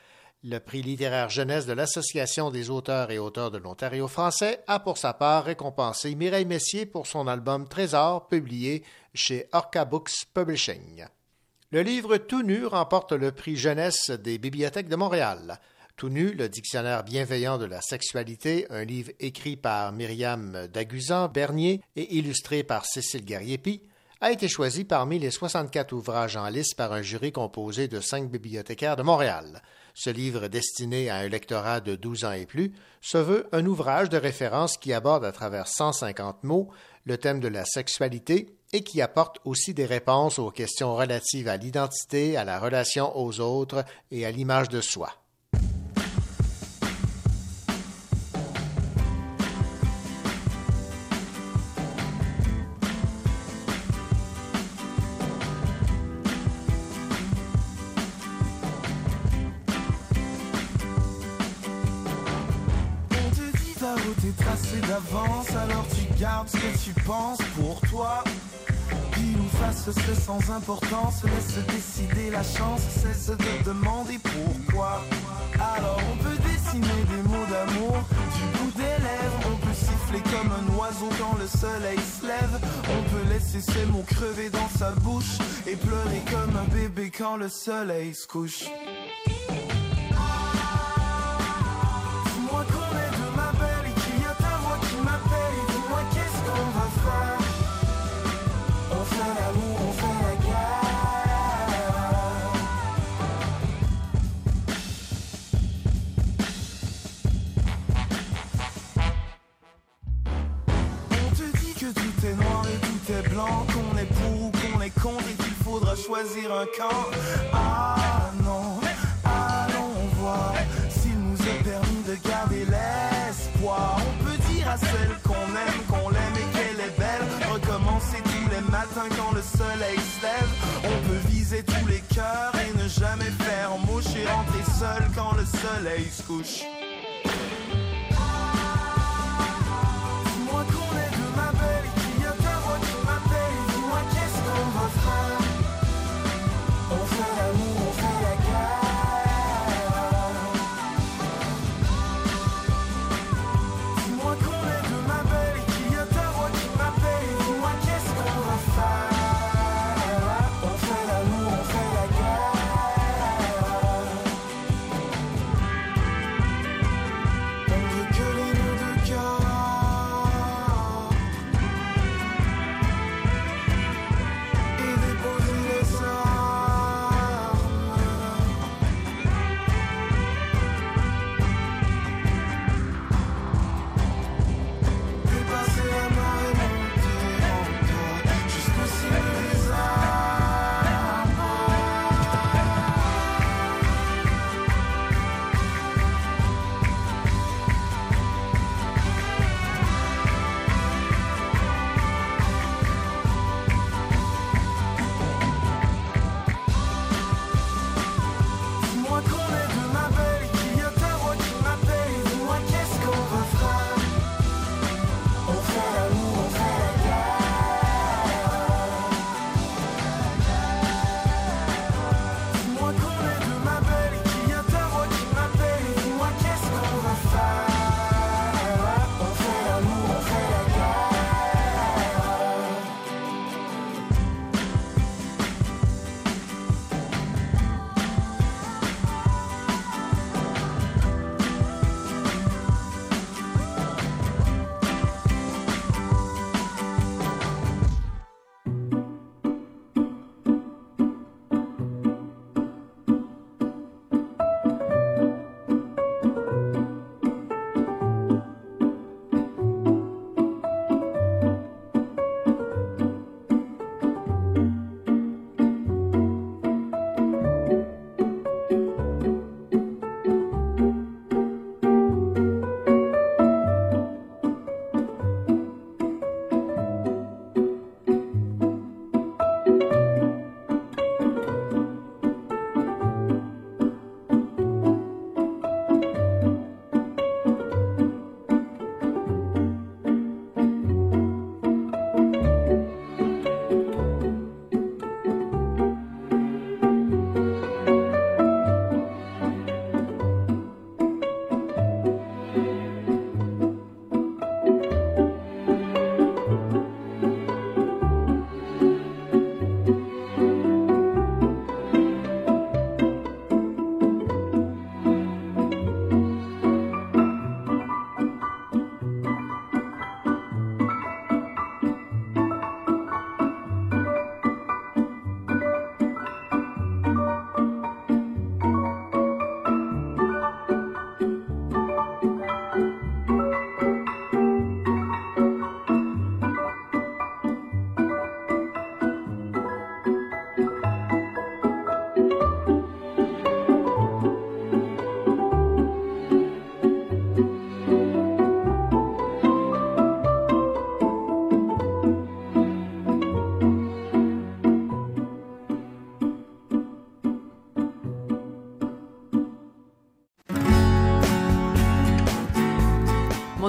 Le prix littéraire jeunesse de l'Association des auteurs et auteurs de l'Ontario français a pour sa part récompensé Mireille Messier pour son album Trésor publié chez Orca Books Publishing. Le livre Tout nu remporte le prix jeunesse des bibliothèques de Montréal. Tout nu, le dictionnaire bienveillant de la sexualité, un livre écrit par Myriam Daguzan Bernier et illustré par Cécile Gariepi, a été choisi parmi les 64 ouvrages en liste par un jury composé de cinq bibliothécaires de Montréal. Ce livre, destiné à un lectorat de 12 ans et plus, se veut un ouvrage de référence qui aborde à travers 150 mots le thème de la sexualité et qui apporte aussi des réponses aux questions relatives à l'identité, à la relation aux autres et à l'image de soi. Gardes ce que tu penses pour toi. Pile ou face, c'est sans importance, laisse décider la chance, cesse de demander pourquoi. Alors on peut dessiner des mots d'amour du bout des lèvres, on peut siffler comme un oiseau quand le soleil se lève, on peut laisser ces mots crever dans sa bouche et pleurer comme un bébé quand le soleil se couche. Qu'on est pour ou qu'on est contre et qu'il faudra choisir un camp. Ah non, allons voir S'il nous est permis de garder l'espoir. On peut dire à celle qu'on aime qu'on l'aime et qu'elle est belle. Recommencer tous les matins quand le soleil se lève. On peut viser tous les cœurs et ne jamais faire mouche Et rentrer seul quand le soleil se couche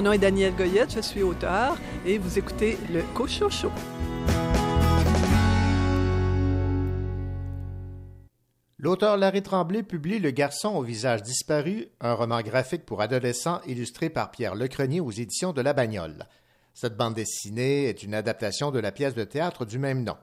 Mon nom est Danielle Goyette, je suis auteur et vous écoutez le Cochocho. L'auteur Larry Tremblay publie Le garçon au visage disparu, un roman graphique pour adolescents illustré par Pierre Lecrenier aux éditions de La Bagnole. Cette bande dessinée est une adaptation de la pièce de théâtre du même nom.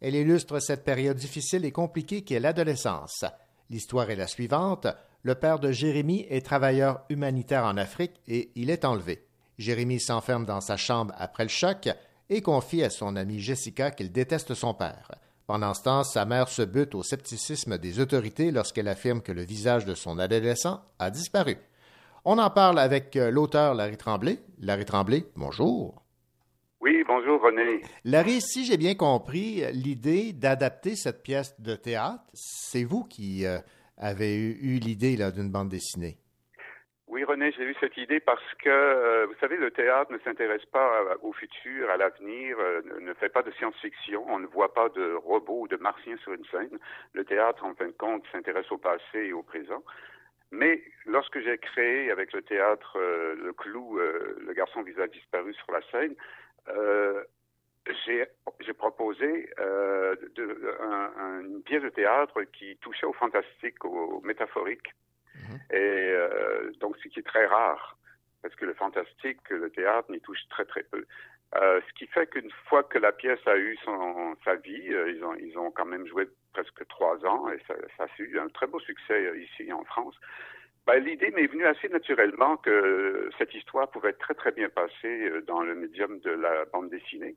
Elle illustre cette période difficile et compliquée qu'est l'adolescence. L'histoire est la suivante. Le père de Jérémie est travailleur humanitaire en Afrique et il est enlevé. Jérémie s'enferme dans sa chambre après le choc et confie à son amie Jessica qu'il déteste son père. Pendant ce temps, sa mère se bute au scepticisme des autorités lorsqu'elle affirme que le visage de son adolescent a disparu. On en parle avec euh, l'auteur Larry Tremblay. Larry Tremblay, bonjour. Oui, bonjour René. Larry, si j'ai bien compris, l'idée d'adapter cette pièce de théâtre, c'est vous qui euh, avez eu, eu l'idée d'une bande dessinée. Oui, René, j'ai eu cette idée parce que, euh, vous savez, le théâtre ne s'intéresse pas au futur, à l'avenir, euh, ne- fait pas de science-fiction, on ne voit pas de robots ou de martiens sur une scène. Le théâtre, en fin de compte, s'intéresse au passé et au présent. Mais lorsque j'ai créé avec le théâtre euh, Le Clou, Le garçon visage disparu sur la scène, j'ai proposé euh, de- un- un- une pièce de théâtre qui touchait au fantastique, au métaphorique. Et euh, donc, ce qui est très rare, parce que le fantastique, le théâtre n'y touche très très peu. Euh, ce qui fait qu'une fois que la pièce a eu son, sa vie, ils, ont, ils ont quand même joué presque trois ans et ça, ça a eu un très beau succès ici en France. Ben, L'idée m'est venue assez naturellement que cette histoire pouvait très très bien passer dans le médium de la bande dessinée.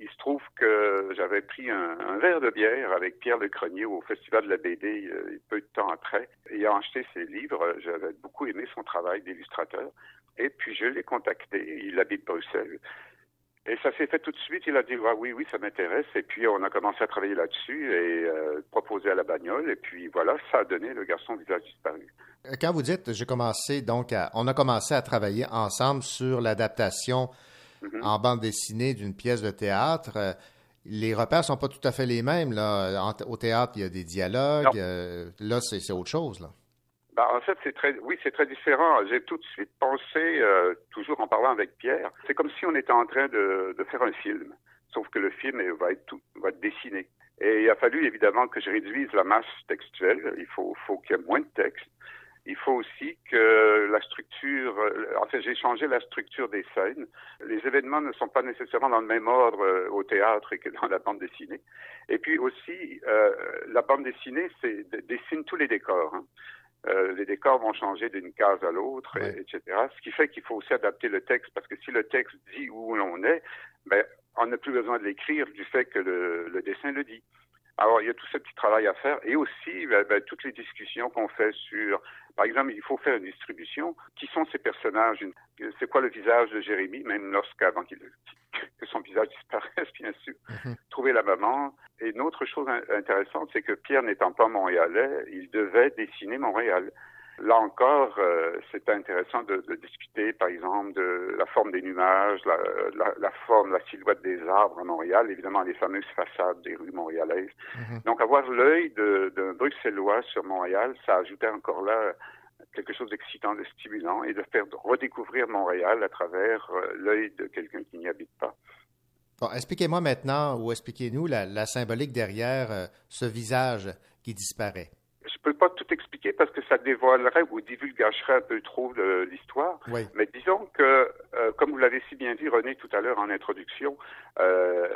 Il se trouve que j'avais pris un, verre de bière avec Pierre Lecrenier au Festival de la BD euh, peu de temps après. Ayant acheté ses livres, j'avais beaucoup aimé son travail d'illustrateur. Et puis je l'ai contacté, il habite Bruxelles. Et ça s'est fait tout de suite, il a dit ah, oui, oui, ça m'intéresse. Et puis on a commencé à travailler là-dessus et euh, proposer à la bagnole. Et puis voilà, ça a donné le garçon visage disparu. Euh, Quand vous dites, j'ai commencé donc à, on a commencé à travailler ensemble sur l'adaptation en bande dessinée d'une pièce de théâtre. euh, les repères sont pas tout à fait les mêmes. Là. En- au théâtre, il y a des dialogues. euh, là, c'est autre chose. Là. Bah, en fait, c'est très, oui, c'est très différent. J'ai tout de suite pensé, euh, toujours en parlant avec Pierre, c'est comme si on était en train de, de faire un film, sauf que le film est- va être tout, va être dessiné. Et il a fallu évidemment que je réduise la masse textuelle. Il faut, faut qu'il y ait moins de texte. Il faut aussi que la structure, euh, en fait, j'ai changé la structure des scènes. Les événements ne sont pas nécessairement dans le même ordre euh, au théâtre et que dans la bande dessinée. Et puis aussi, euh, la bande dessinée, c'est dessine tous les décors. hein. Euh, les décors vont changer d'une case à l'autre, et- etc. Ce qui fait qu'il faut aussi adapter le texte, parce que si le texte dit où l'on est, ben, on n'a plus besoin de l'écrire du fait que le, le dessin le dit. Alors, il y a tout ce petit travail à faire, et aussi ben, ben, toutes les discussions qu'on fait sur, par exemple, il faut faire une distribution. Qui sont ces personnages? Une- C'est quoi le visage de Jérémie, même lorsqu'avant qu'il que son visage disparaisse, bien sûr trouver la maman. Et une autre chose in- intéressante, c'est que Pierre n'étant pas montréalais, il devait dessiner Montréal. Là encore, euh, c'était intéressant de, de discuter, par exemple, de la forme des nuages, la, la, la forme, la silhouette des arbres à Montréal, évidemment les fameuses façades des rues montréalaises. Donc avoir l'œil d'un Bruxellois sur Montréal, ça ajoutait encore là quelque chose d'excitant, de stimulant, et de faire redécouvrir Montréal à travers euh, l'œil de quelqu'un qui n'y habite pas. Bon, expliquez-moi maintenant, ou expliquez-nous la, la symbolique derrière euh, ce visage qui disparaît. Je peux pas parce que ça dévoilerait ou divulgacherait un peu trop de l'histoire. Oui. Mais disons que, euh, comme vous l'avez si bien dit, René, tout à l'heure en introduction, euh,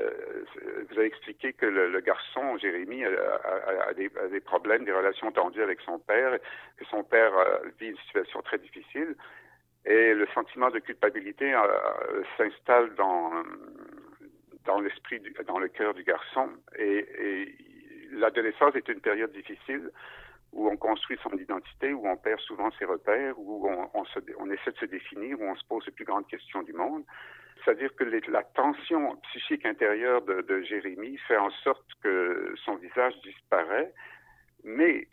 vous avez expliqué que le, le garçon, Jérémy, a, a- a des, a des problèmes, des relations tendues avec son père, que son père euh, vit une situation très difficile. Et le sentiment de culpabilité euh, s'installe dans, dans l'esprit, dans le cœur du garçon. Et, et l'adolescence est une période difficile où on construit son identité, où on perd souvent ses repères, où on, essaie de se définir, où on se pose les plus grandes questions du monde. C'est-à-dire que la tension psychique intérieure de, de Jérémie fait en sorte que son visage disparaît, mais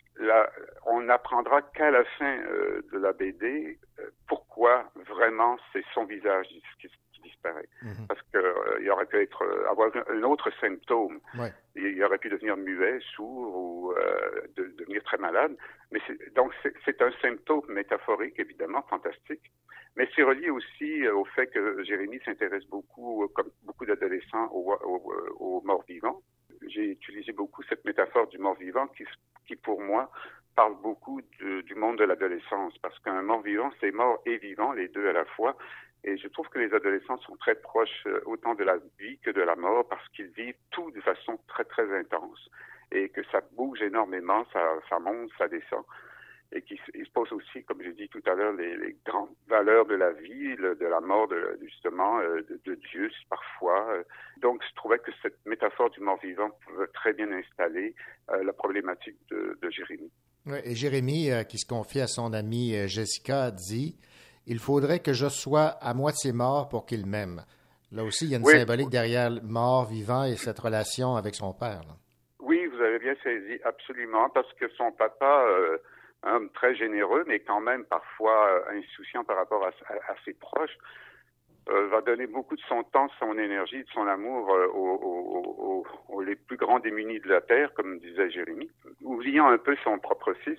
on n'apprendra qu'à la fin euh, de la BD euh, pourquoi vraiment c'est son visage qui, disparaît. Parce qu'il aurait pu être, euh, avoir un, autre symptôme. Ouais. Il, aurait pu devenir muet, sourd ou euh, de, devenir très malade. Mais donc c'est un symptôme métaphorique, évidemment, fantastique. Mais c'est relié aussi euh, au fait que Jérémie s'intéresse beaucoup, euh, comme beaucoup d'adolescents, aux, aux, aux morts vivants. J'ai utilisé beaucoup cette métaphore du mort vivant qui, qui pour moi, parle beaucoup de- du monde de l'adolescence. Parce qu'un mort vivant, c'est mort et vivant, les deux à la fois. Et je trouve que les adolescents sont très proches euh, autant de la vie que de la mort parce qu'ils vivent tout de façon très, très intense. Et que ça bouge énormément, ça, monte, ça descend. Et qu'ils se- ils se posent aussi, comme j'ai dit tout à l'heure, les, grandes valeurs de la vie, de la mort, justement, euh, de, Dieu parfois. Donc, je trouvais que cette métaphore du mort-vivant pouvait très bien installer euh, la problématique de, Jérémie. Ouais, et Jérémie, qui se confie à son amie Jessica, dit Il faudrait que je sois à moitié mort pour qu'il m'aime. Là aussi, il y a une Oui. symbolique derrière mort, vivant et cette relation avec son père. là. Oui, vous avez bien saisi, absolument, parce que son papa, euh, un homme très généreux, mais quand même parfois euh, insouciant par rapport à, à- à ses proches, euh, va donner beaucoup de son temps, de son énergie, de son amour euh, aux, aux- aux- aux les plus grands démunis de la terre, comme disait Jérémie, oubliant un peu son propre fils.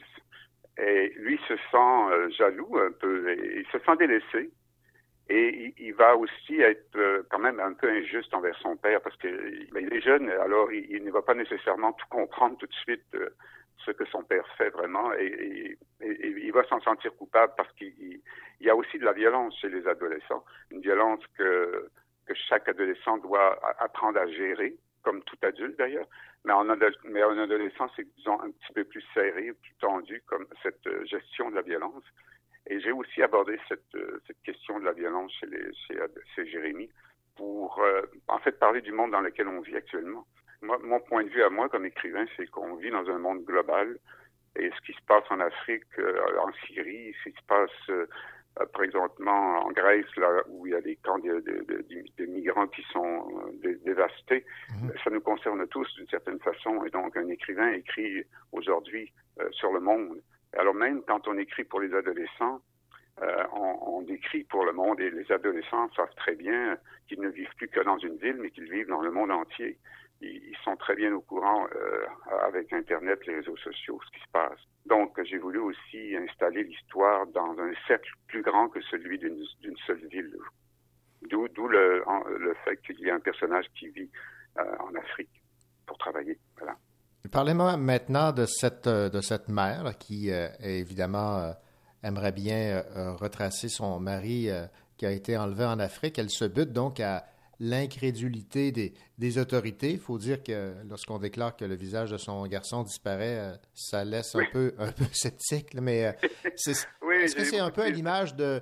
Et lui se sent euh, jaloux un peu, il se sent délaissé. Et il, va aussi être euh, quand même un peu injuste envers son père parce que ben, est jeune, alors il, ne va pas nécessairement tout comprendre tout de suite euh, ce que son père fait vraiment et, il va s'en sentir coupable parce qu'il il- il y a aussi de la violence chez les adolescents, une violence que, que chaque adolescent doit apprendre à gérer, comme tout adulte d'ailleurs, mais en, mais en adolescent c'est disons un petit peu plus serré, plus tendu comme cette euh, gestion de la violence. Et j'ai aussi abordé cette, euh, question de la violence chez, Jérémy pour, euh, en fait, parler du monde dans lequel on vit actuellement. Mon point de vue à moi comme écrivain, c'est qu'on vit dans un monde global et ce qui se passe en Afrique, en Syrie, ce qui se passe présentement en Grèce, là où il y a des camps de, de- de- de- de migrants qui sont euh, dé- dévastés, ça nous concerne tous d'une certaine façon. Et donc, un écrivain écrit aujourd'hui euh, sur le monde. Alors même quand on écrit pour les adolescents, euh, on, on décrit pour le monde et les adolescents savent très bien qu'ils ne vivent plus que dans une ville, mais qu'ils vivent dans le monde entier. Ils, sont très bien au courant euh, avec Internet, les réseaux sociaux, ce qui se passe. Donc, j'ai voulu aussi installer l'histoire dans un cercle plus grand que celui d'une seule ville. D'où le, fait qu'il y ait un personnage qui vit euh, en Afrique pour travailler. Parlez-moi maintenant de cette, euh, mère qui, évidemment, aimerait bien retracer son mari qui a été enlevé en Afrique. Elle se bute donc à l'incrédulité des, des autorités. Il faut dire que lorsqu'on déclare que le visage de son garçon disparaît, euh, ça laisse un, peu, un peu sceptique. mais euh, c'est- Oui, est-ce que c'est un peu à l'image de,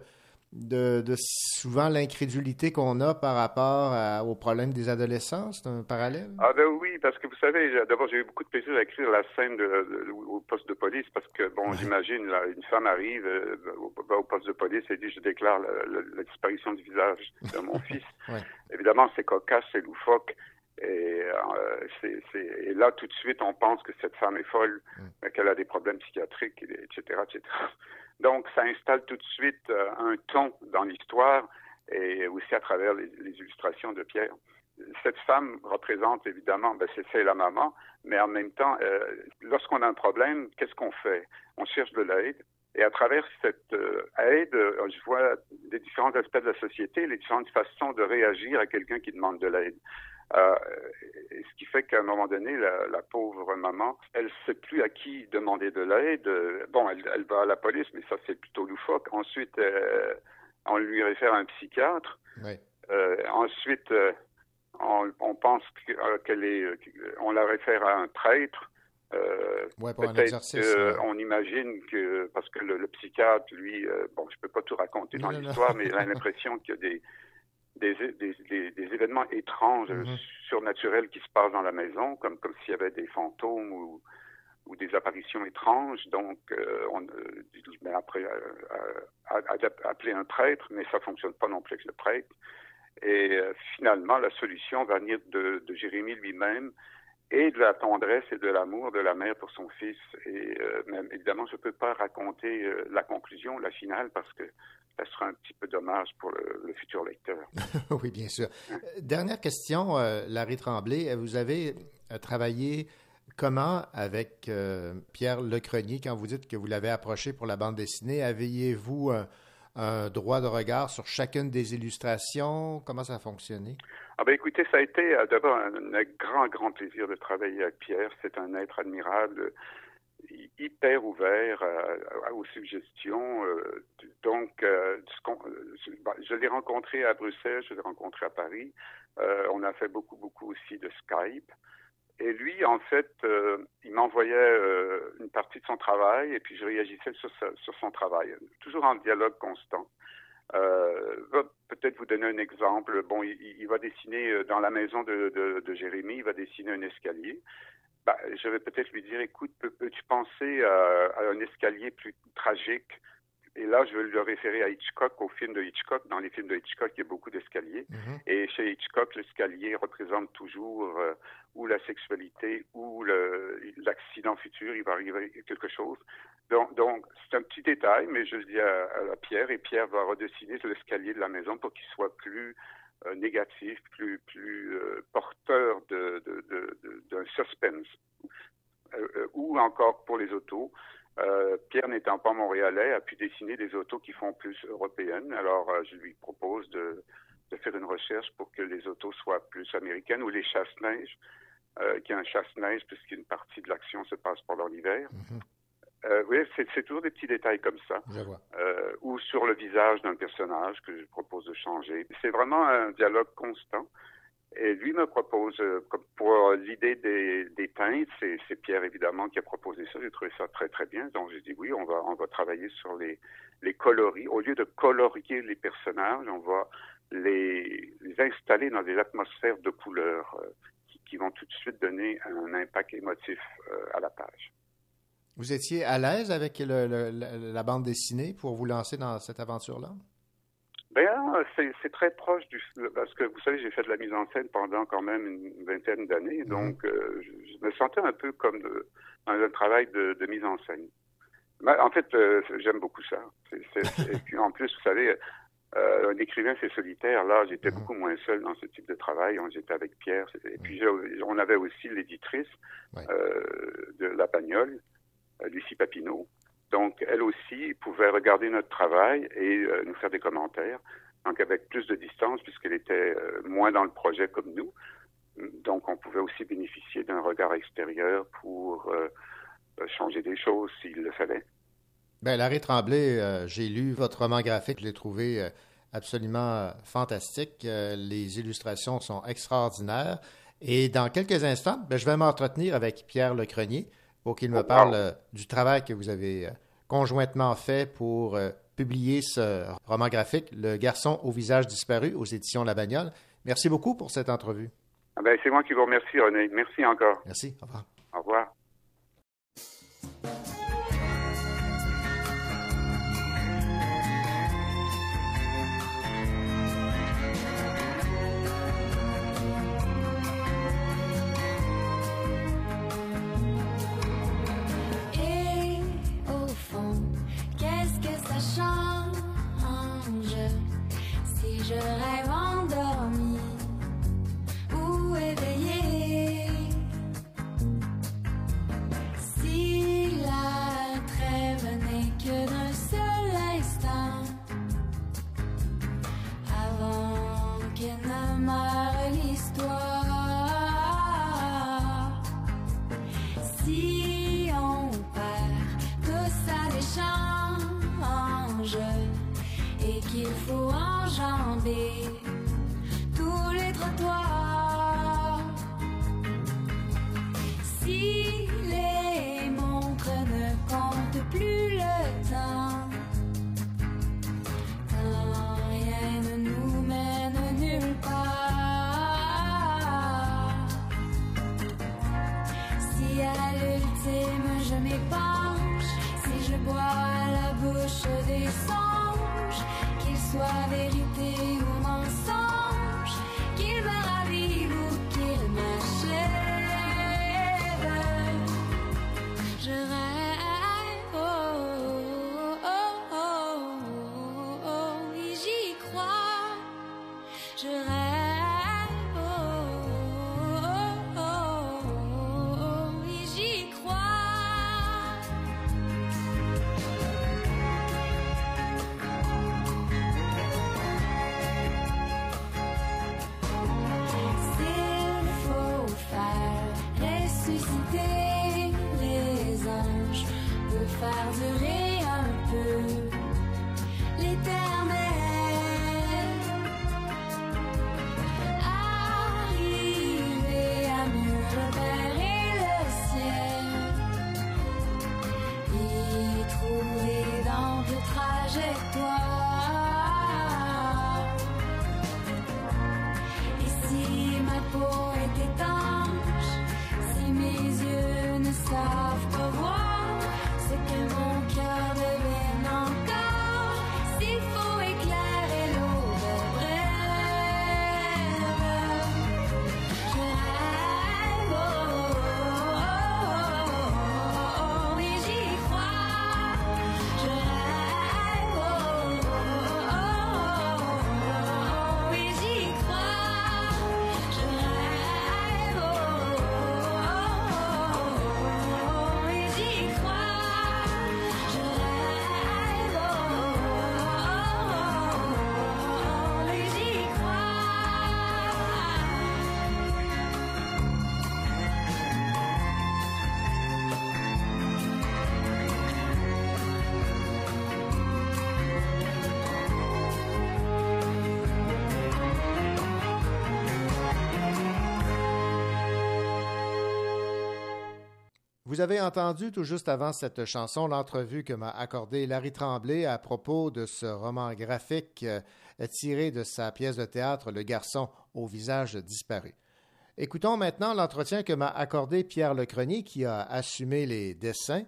de, de souvent l'incrédulité qu'on a par rapport à- au problème des adolescents? C'est un parallèle? Ah ben oui, parce que vous savez, d'abord j'ai eu beaucoup de plaisir à écrire la scène de, de- au poste de police parce que bon, j'imagine une femme arrive euh, au, va au poste de police et dit je déclare la, la- la disparition du visage de mon fils. Ouais. Évidemment, c'est cocasse, c'est loufoque. Et, euh, c'est- c'est- et là, tout de suite, on pense que cette femme est folle, euh, qu'elle a des problèmes psychiatriques, et- etc., etc. Donc, ça installe tout de suite euh, un ton dans l'histoire et aussi à travers les, les illustrations de Pierre. Cette femme représente évidemment, ben, c'est c'est la maman, mais en même temps, euh, lorsqu'on a un problème, qu'est-ce qu'on fait? On cherche de l'aide. Et à travers cette aide, je vois les différents aspects de la société, les différentes façons de réagir à quelqu'un qui demande de l'aide. Euh, ce qui fait qu'à un moment donné, la, la pauvre maman, elle ne sait plus à qui demander de l'aide. Euh, Bon, elle, elle va à la police, mais ça c'est plutôt loufoque. Ensuite, euh, on lui réfère à un psychiatre. Oui. Euh, ensuite, euh, on, on pense que- euh, qu'elle est, euh, on la réfère à un prêtre. Euh, Ouais, pour un exercice, que ouais. on imagine que parce que le, le psychiatre, lui, euh, bon, je peux pas tout raconter dans Non, l'histoire, mais il a l'impression qu'il y a des des, des, des, des événements étranges, Mhm. surnaturels qui se passent dans la maison, comme comme s'il y avait des fantômes ou ou des apparitions étranges. Donc, euh, on euh, mais après euh, appeler un prêtre, mais ça fonctionne pas non plus avec le prêtre. Et euh, finalement, la solution va venir de, de Jérémie lui-même et de la tendresse et de l'amour de la mère pour son fils. Et euh, même, évidemment, je ne peux pas raconter la conclusion, la finale, parce que ça sera un petit peu dommage pour le, le futur lecteur. oui, bien sûr. Dernière question, euh, Larry Tremblay. Vous avez euh, travaillé comment, avec euh, Pierre Lecrenier, quand vous dites que vous l'avez approché pour la bande dessinée, aviez-vous un, un droit de regard sur chacune des illustrations? Comment ça a fonctionné? Ah ben écoutez, ça a été euh, d'abord un, un grand, grand plaisir de travailler avec Pierre. C'est un être admirable, hyper ouvert à- aux suggestions. euh, donc, euh, euh, bah, je l'ai rencontré à Bruxelles, je l'ai rencontré à Paris. Euh, on a fait beaucoup, beaucoup aussi de Skype. Et lui, en fait, euh, il m'envoyait euh, une partie de son travail et puis je réagissais sur, son travail, toujours en dialogue constant. Euh, peut-être vous donner un exemple. Bon, il, va dessiner euh, dans la maison de Jérémy, il va dessiner un escalier. Bah, je vais peut-être lui dire, écoute, peux- peux-tu penser à, à un escalier plus tragique? Et là, je vais le référer à Hitchcock, au film de Hitchcock. Dans les films de Hitchcock, il y a beaucoup d'escaliers. Et chez Hitchcock, l'escalier représente toujours euh, ou la sexualité ou l'accident futur. Il va arriver quelque chose. Donc, donc c'est un petit détail, mais je le dis à, à Pierre, et Pierre va redessiner l'escalier de la maison pour qu'il soit plus euh, négatif, plus, plus euh, porteur de, de, de- d'un suspense. Euh, euh, ou encore pour les autos. Euh, Pierre n'étant pas montréalais, a pu dessiner des autos qui font plus européennes. Alors, euh, je lui propose de, de faire une recherche pour que les autos soient plus américaines ou les chasse-neige, euh, qu'il y un chasse-neige puisqu'une partie de l'action se passe pendant l'hiver. Euh, oui, c'est, toujours des petits détails comme ça. Je vois. Euh, ou sur le visage d'un personnage que je propose de changer. C'est vraiment un dialogue constant. Et lui me propose, euh, pour l'idée des, des teintes, c'est, c'est Pierre évidemment qui a proposé ça. J'ai trouvé ça très très bien. Donc j'ai dit oui, on va on va travailler sur les les coloris. Au lieu de colorier les personnages, on va les, les installer dans des atmosphères de couleurs euh, qui, qui vont tout de suite donner un impact émotif euh, à la page. Vous étiez à l'aise avec le- le- la, bande dessinée pour vous lancer dans cette aventure-là? Ben, c'est, c'est très proche du parce que vous savez, j'ai fait de la mise en scène pendant quand même une vingtaine d'années, donc euh, je, je me sentais un peu comme de- dans un travail de, de mise en scène. Mais en fait, euh, j'aime beaucoup ça. Et puis en plus, vous savez, euh, un écrivain c'est solitaire. Là, j'étais beaucoup moins seul dans ce type de travail. J'étais avec Pierre. Et puis j'ai- on avait aussi l'éditrice de La Bagnole, euh, Lucie Papineau. Donc, elle aussi pouvait regarder notre travail et euh, nous faire des commentaires. Donc, avec plus de distance, puisqu'elle était euh, moins dans le projet comme nous. Donc, on pouvait aussi bénéficier d'un regard extérieur pour euh, changer des choses s'il le fallait. Ben, Larry Tremblay, euh, j'ai lu votre roman graphique, je l'ai trouvé euh, absolument euh, fantastique. Euh, les illustrations sont extraordinaires. Et dans quelques instants, ben, je vais m'entretenir avec Pierre Lecrenier pour qu'il me parle euh, du travail que vous avez euh, conjointement fait pour euh, publier ce roman graphique, Le garçon au visage disparu, aux éditions La Bagnole. Merci beaucoup pour cette entrevue. Ah ben, c'est moi qui vous remercie, René. Merci encore. Merci. Au revoir. Au revoir. Me. Vous avez entendu tout juste avant cette chanson l'entrevue que m'a accordée Larry Tremblay à propos de ce roman graphique euh, tiré de sa pièce de théâtre Le garçon au visage disparu. Écoutons maintenant l'entretien que m'a accordé Pierre Lecrenier qui a assumé les dessins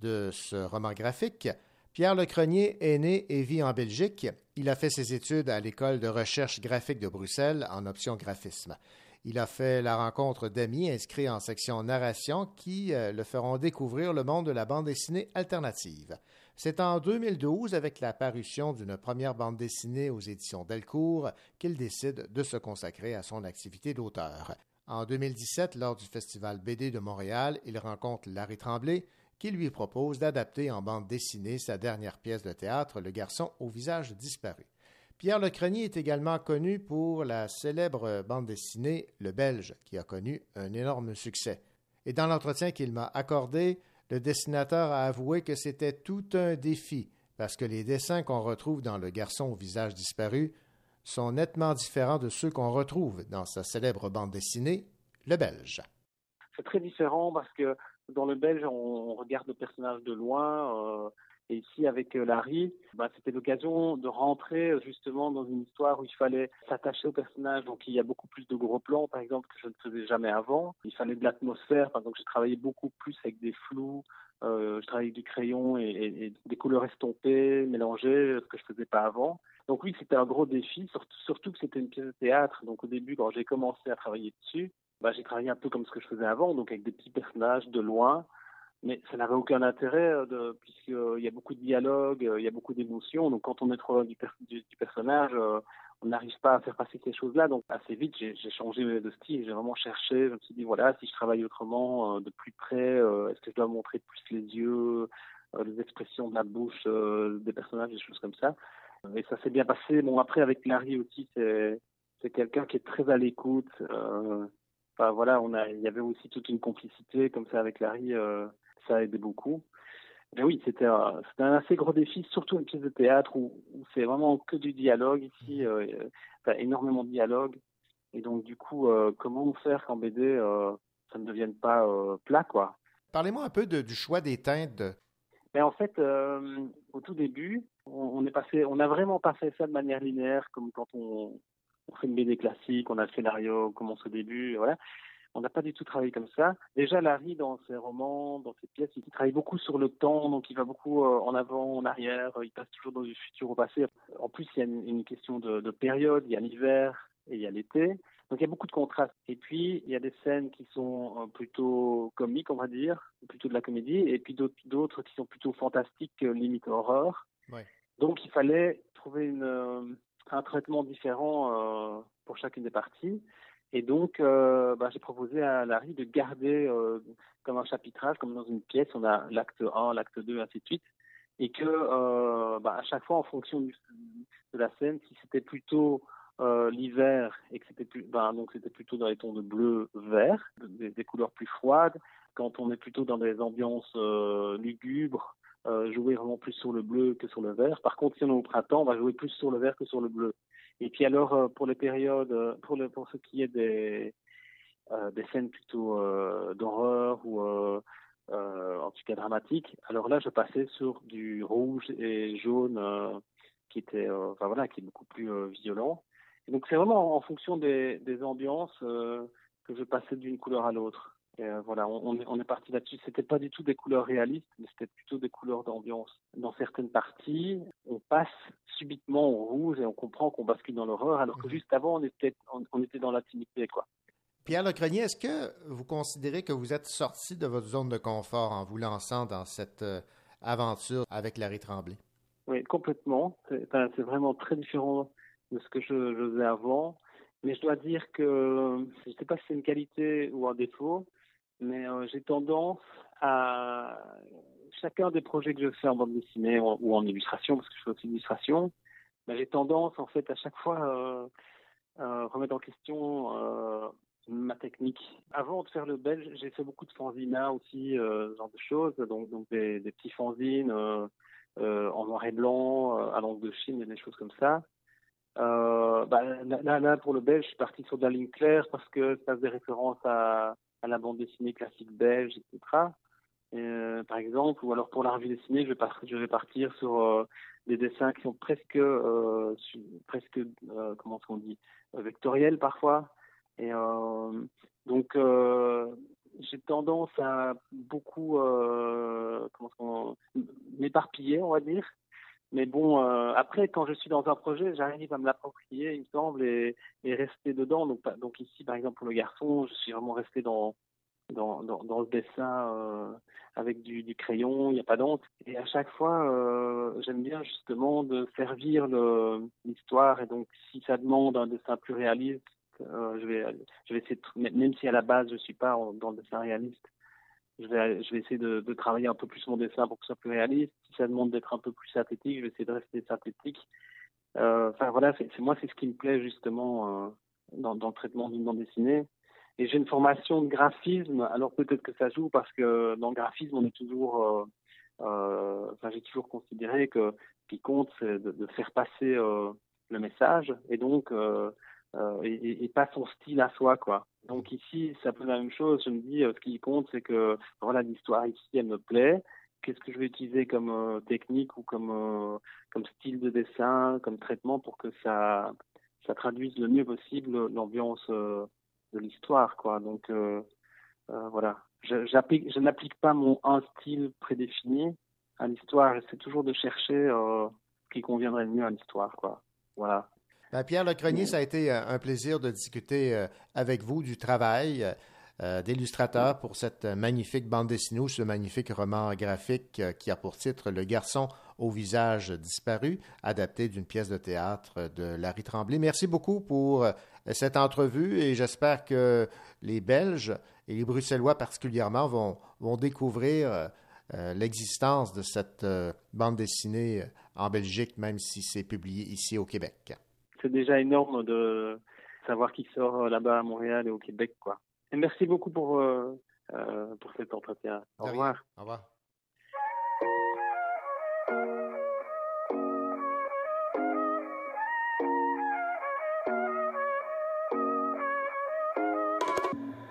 de ce roman graphique. Pierre Lecrenier est né et vit en Belgique. Il a fait ses études à l'école de recherche graphique de Bruxelles en option graphisme. Il a fait la rencontre d'amis inscrits en section narration qui euh, le feront découvrir le monde de la bande dessinée alternative. C'est en 2012, avec la parution d'une première bande dessinée aux éditions Delcourt, qu'il décide de se consacrer à son activité d'auteur. En 2017, lors du Festival BD de Montréal, il rencontre Larry Tremblay, qui lui propose d'adapter en bande dessinée sa dernière pièce de théâtre, Le garçon au visage disparu. Pierre Lecrenier est également connu pour la célèbre bande dessinée Le Belge, qui a connu un énorme succès. Et dans l'entretien qu'il m'a accordé, le dessinateur a avoué que c'était tout un défi, parce que les dessins qu'on retrouve dans Le garçon au visage disparu sont nettement différents de ceux qu'on retrouve dans sa célèbre bande dessinée Le Belge. C'est très différent parce que dans Le Belge, on regarde le personnage de loin. Euh et ici, avec euh, Larry, bah, c'était l'occasion de rentrer euh, justement dans une histoire où il fallait s'attacher au personnage. Donc, il y a beaucoup plus de gros plans, par exemple, que je ne faisais jamais avant. Il fallait de l'atmosphère. Par exemple, j'ai travaillé beaucoup plus avec des flous. Euh, je travaillais avec du crayon et, des couleurs estompées, mélangées, ce que je faisais pas avant. Donc oui, c'était un gros défi, surtout, surtout que c'était une pièce de théâtre. Donc au début, quand j'ai commencé à travailler dessus, bah, j'ai travaillé un peu comme ce que je faisais avant, donc avec des petits personnages de loin, mais ça n'avait aucun intérêt euh, de, puisqu'il euh, y a beaucoup de dialogue, euh, il y a beaucoup d'émotions. Donc quand on est trop loin du, personnage, on n'arrive pas à faire passer ces choses-là. Donc assez vite, j'ai changé de style. J'ai vraiment cherché. Je me suis dit voilà, si je travaille autrement, de plus près, est-ce que je dois montrer plus les yeux, les expressions de la bouche des personnages, des choses comme ça. Et ça s'est bien passé. Bon après avec Larry aussi, c'est c'est quelqu'un qui est très à l'écoute. Enfin voilà, on a, il y avait aussi toute une complicité comme ça avec Larry ça a aidé beaucoup. Mais oui, c'était un, un, assez gros défi, surtout une pièce de théâtre où, où c'est vraiment que du dialogue ici, euh, enfin, énormément de dialogue. Et donc du coup, euh, comment faire qu'en BD euh, ça ne devienne pas euh, plat, quoi? Parlez-moi un peu de, du choix des teintes. Mais en fait, euh, au tout début, on, on est passé, on n'a vraiment pas fait ça de manière linéaire comme quand on, on fait une BD classique, on a le scénario, on commence au début, voilà. On n'a pas du tout travaillé comme ça. Déjà, Larry, dans ses romans, dans ses pièces, il travaille beaucoup sur le temps, donc il va beaucoup euh, en avant, en arrière, il passe toujours dans du futur au passé. En plus, il y a une, une question de, de, période, il y a l'hiver et il y a l'été. Donc il y a beaucoup de contrastes. Et puis, il y a des scènes qui sont euh, plutôt comiques, on va dire, plutôt de la comédie, et puis d'autres qui sont plutôt fantastiques, euh, limite horreur. Ouais. Donc il fallait trouver une, un traitement différent euh, pour chacune des parties. Et donc, euh, bah, j'ai proposé à Larry de garder euh, comme un chapitrage, comme dans une pièce, on a l'acte 1, l'acte 2, ainsi de suite, et que euh, bah, à chaque fois, en fonction de la scène, si c'était plutôt l'hiver et que donc c'était plutôt dans les tons de bleu, vert, des, des, couleurs plus froides. Quand on est plutôt dans des ambiances lugubres, jouer vraiment plus sur le bleu que sur le vert. Par contre, si on est au printemps, on va jouer plus sur le vert que sur le bleu. Et puis alors, euh, pour les périodes, pour, le, pour ce qui est des, euh, des scènes plutôt euh, d'horreur ou euh, euh, en tout cas dramatiques, alors là, je passais sur du rouge et jaune qui était, enfin voilà, qui est beaucoup plus violent. Et donc c'est vraiment en fonction des, des ambiances que je passais d'une couleur à l'autre. Et euh, voilà, on, on est parti là-dessus. C'était pas du tout des couleurs réalistes, mais c'était plutôt des couleurs d'ambiance. Dans certaines parties, on passe subitement au rouge et on comprend qu'on bascule dans l'horreur, alors que juste avant, on était, on, on était dans l'intimité, quoi. Pierre Lecrenier, est-ce que vous considérez que vous êtes sorti de votre zone de confort en vous lançant dans cette euh, aventure avec Larry Tremblay? Oui, complètement. C'est vraiment très différent de ce que je, je faisais avant. Mais je dois dire que je ne sais pas si c'est une qualité ou un défaut, mais euh, j'ai tendance à chacun des projets que je fais en bande dessinée ou, en illustration, parce que je fais aussi illustration, ben, j'ai tendance en fait à chaque fois euh, euh, remettre en question euh, ma technique. Avant de faire le belge, j'ai fait beaucoup de fanzina aussi, euh, ce genre de choses, donc, des, des petits fanzines en noir et blanc, à l'angle de Chine des choses comme ça. Bah, là, là, pour le belge, je suis parti sur de la ligne claire parce que ça faisait référence à, à la bande dessinée classique belge, etc. euh, par exemple, ou alors pour la revue dessinée, je vais, partir sur euh, des dessins qui sont presque, euh, comment qu'on dit, vectoriels parfois. Et donc, j'ai tendance à beaucoup, comment qu'on, m'éparpiller, on va dire. Mais bon, euh, après, quand je suis dans un projet, j'arrive à me l'approprier, il me semble, et, rester dedans. Donc, donc ici, par exemple, pour le garçon, je suis vraiment resté dans dans, dans, le dessin euh, avec du, crayon, il n'y a pas d'encre. Et à chaque fois, euh, j'aime bien justement de servir l'histoire. Et donc, si ça demande un dessin plus réaliste, je vais je vais essayer de, même si à la base je suis pas dans le dessin réaliste, je vais, je vais essayer de, de travailler un peu plus mon dessin pour que ce soit plus réaliste. Si ça demande d'être un peu plus synthétique, je vais essayer de rester synthétique. Euh, Enfin voilà, c'est moi c'est ce qui me plaît justement euh, dans, dans le traitement d'une bande dessinée. Et j'ai une formation de graphisme, alors peut-être que ça joue parce que dans le graphisme on est toujours, euh, euh, enfin j'ai toujours considéré que ce qui compte c'est de, de faire passer euh, le message et donc euh, et- et pas son style à soi quoi. Donc ici c'est un peu la même chose. Je me dis euh, ce qui compte c'est que voilà l'histoire ici elle me plaît. Qu'est-ce que je vais utiliser comme euh, technique ou comme euh, comme style de dessin, comme traitement pour que ça ça traduise le mieux possible l'ambiance euh, de l'histoire quoi. Donc euh, euh, voilà, je, je n'applique pas mon un style prédéfini à l'histoire. J'essaie toujours de chercher ce qui conviendrait le mieux à l'histoire quoi. Voilà. Ben, Pierre Lecrenier, ça a été euh, un plaisir de discuter euh, avec vous du travail euh, d'illustrateur pour cette magnifique bande dessinée ou ce magnifique roman graphique qui a pour titre Le garçon au visage disparu, adapté d'une pièce de théâtre de Larry Tremblay. Merci beaucoup pour cette entrevue et j'espère que les Belges et les Bruxellois particulièrement vont, vont découvrir l'existence de cette bande dessinée en Belgique, même si c'est publié ici au Québec. C'est déjà énorme de savoir qui sort euh, là-bas à Montréal et au Québec quoi. Et merci beaucoup pour euh, euh, pour cet entretien. Au revoir. Au revoir.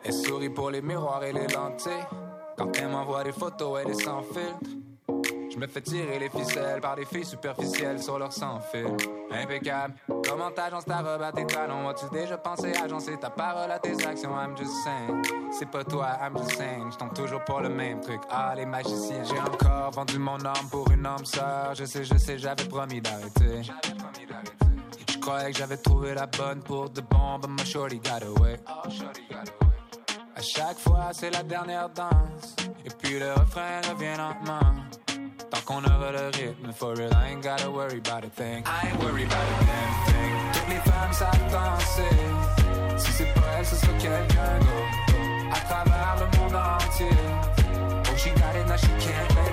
Elle sourit pour les miroirs et les lentilles. Quand elle m'envoie des photos, elle est sans filtre. Je me fais tirer les ficelles par des filles superficielles sur leur sans fil. Impeccable. Comment t'agences ta robe à tes talons? As-tu déjà pensé agencer ta parole à tes actions? I'm just saying. C'est pas toi, I'm just saying. Je tombe toujours pour le même truc. Ah, les magiciens. J'ai encore vendu mon âme pour une âme sœur. Je sais, je sais, j'avais promis d'arrêter. Je croyais que j'avais trouvé la bonne pour de bon, but my shorty got away. À chaque fois, c'est la dernière danse. Et puis le refrain revient lentement. Qu'on le rythme, for real, I ain't gotta worry about a thing. I ain't worried about a damn thing. Toutes les femmes savent danser. Si c'est pas elle, ce quelqu'un d'autre. À travers le monde entier. Oh, she got it, now she can't let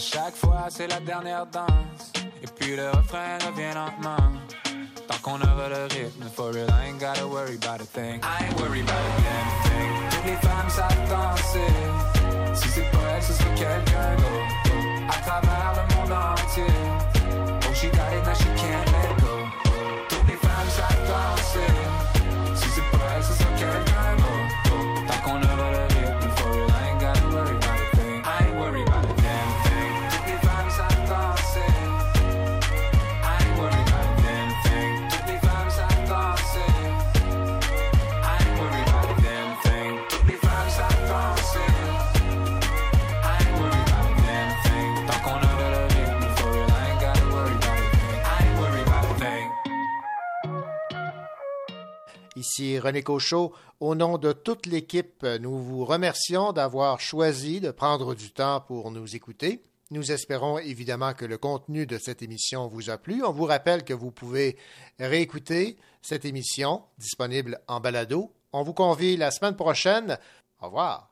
Chaque fois, c'est la dernière danse. Et puis le refrain revient lentement. Tant qu'on aura le rythme, for real, I ain't gotta worry about a thing. I ain't worried about a damn thing. Toutes les femmes savent danser. Si c'est pas elle, ce sera quelqu'un d'autre. À travers le monde entier. Oh, she got it, now she can't let Ici René Cochot. Au nom de toute l'équipe, nous vous remercions d'avoir choisi de prendre du temps pour nous écouter. Nous espérons évidemment que le contenu de cette émission vous a plu. On vous rappelle que vous pouvez réécouter cette émission disponible en balado. On vous convie la semaine prochaine. Au revoir.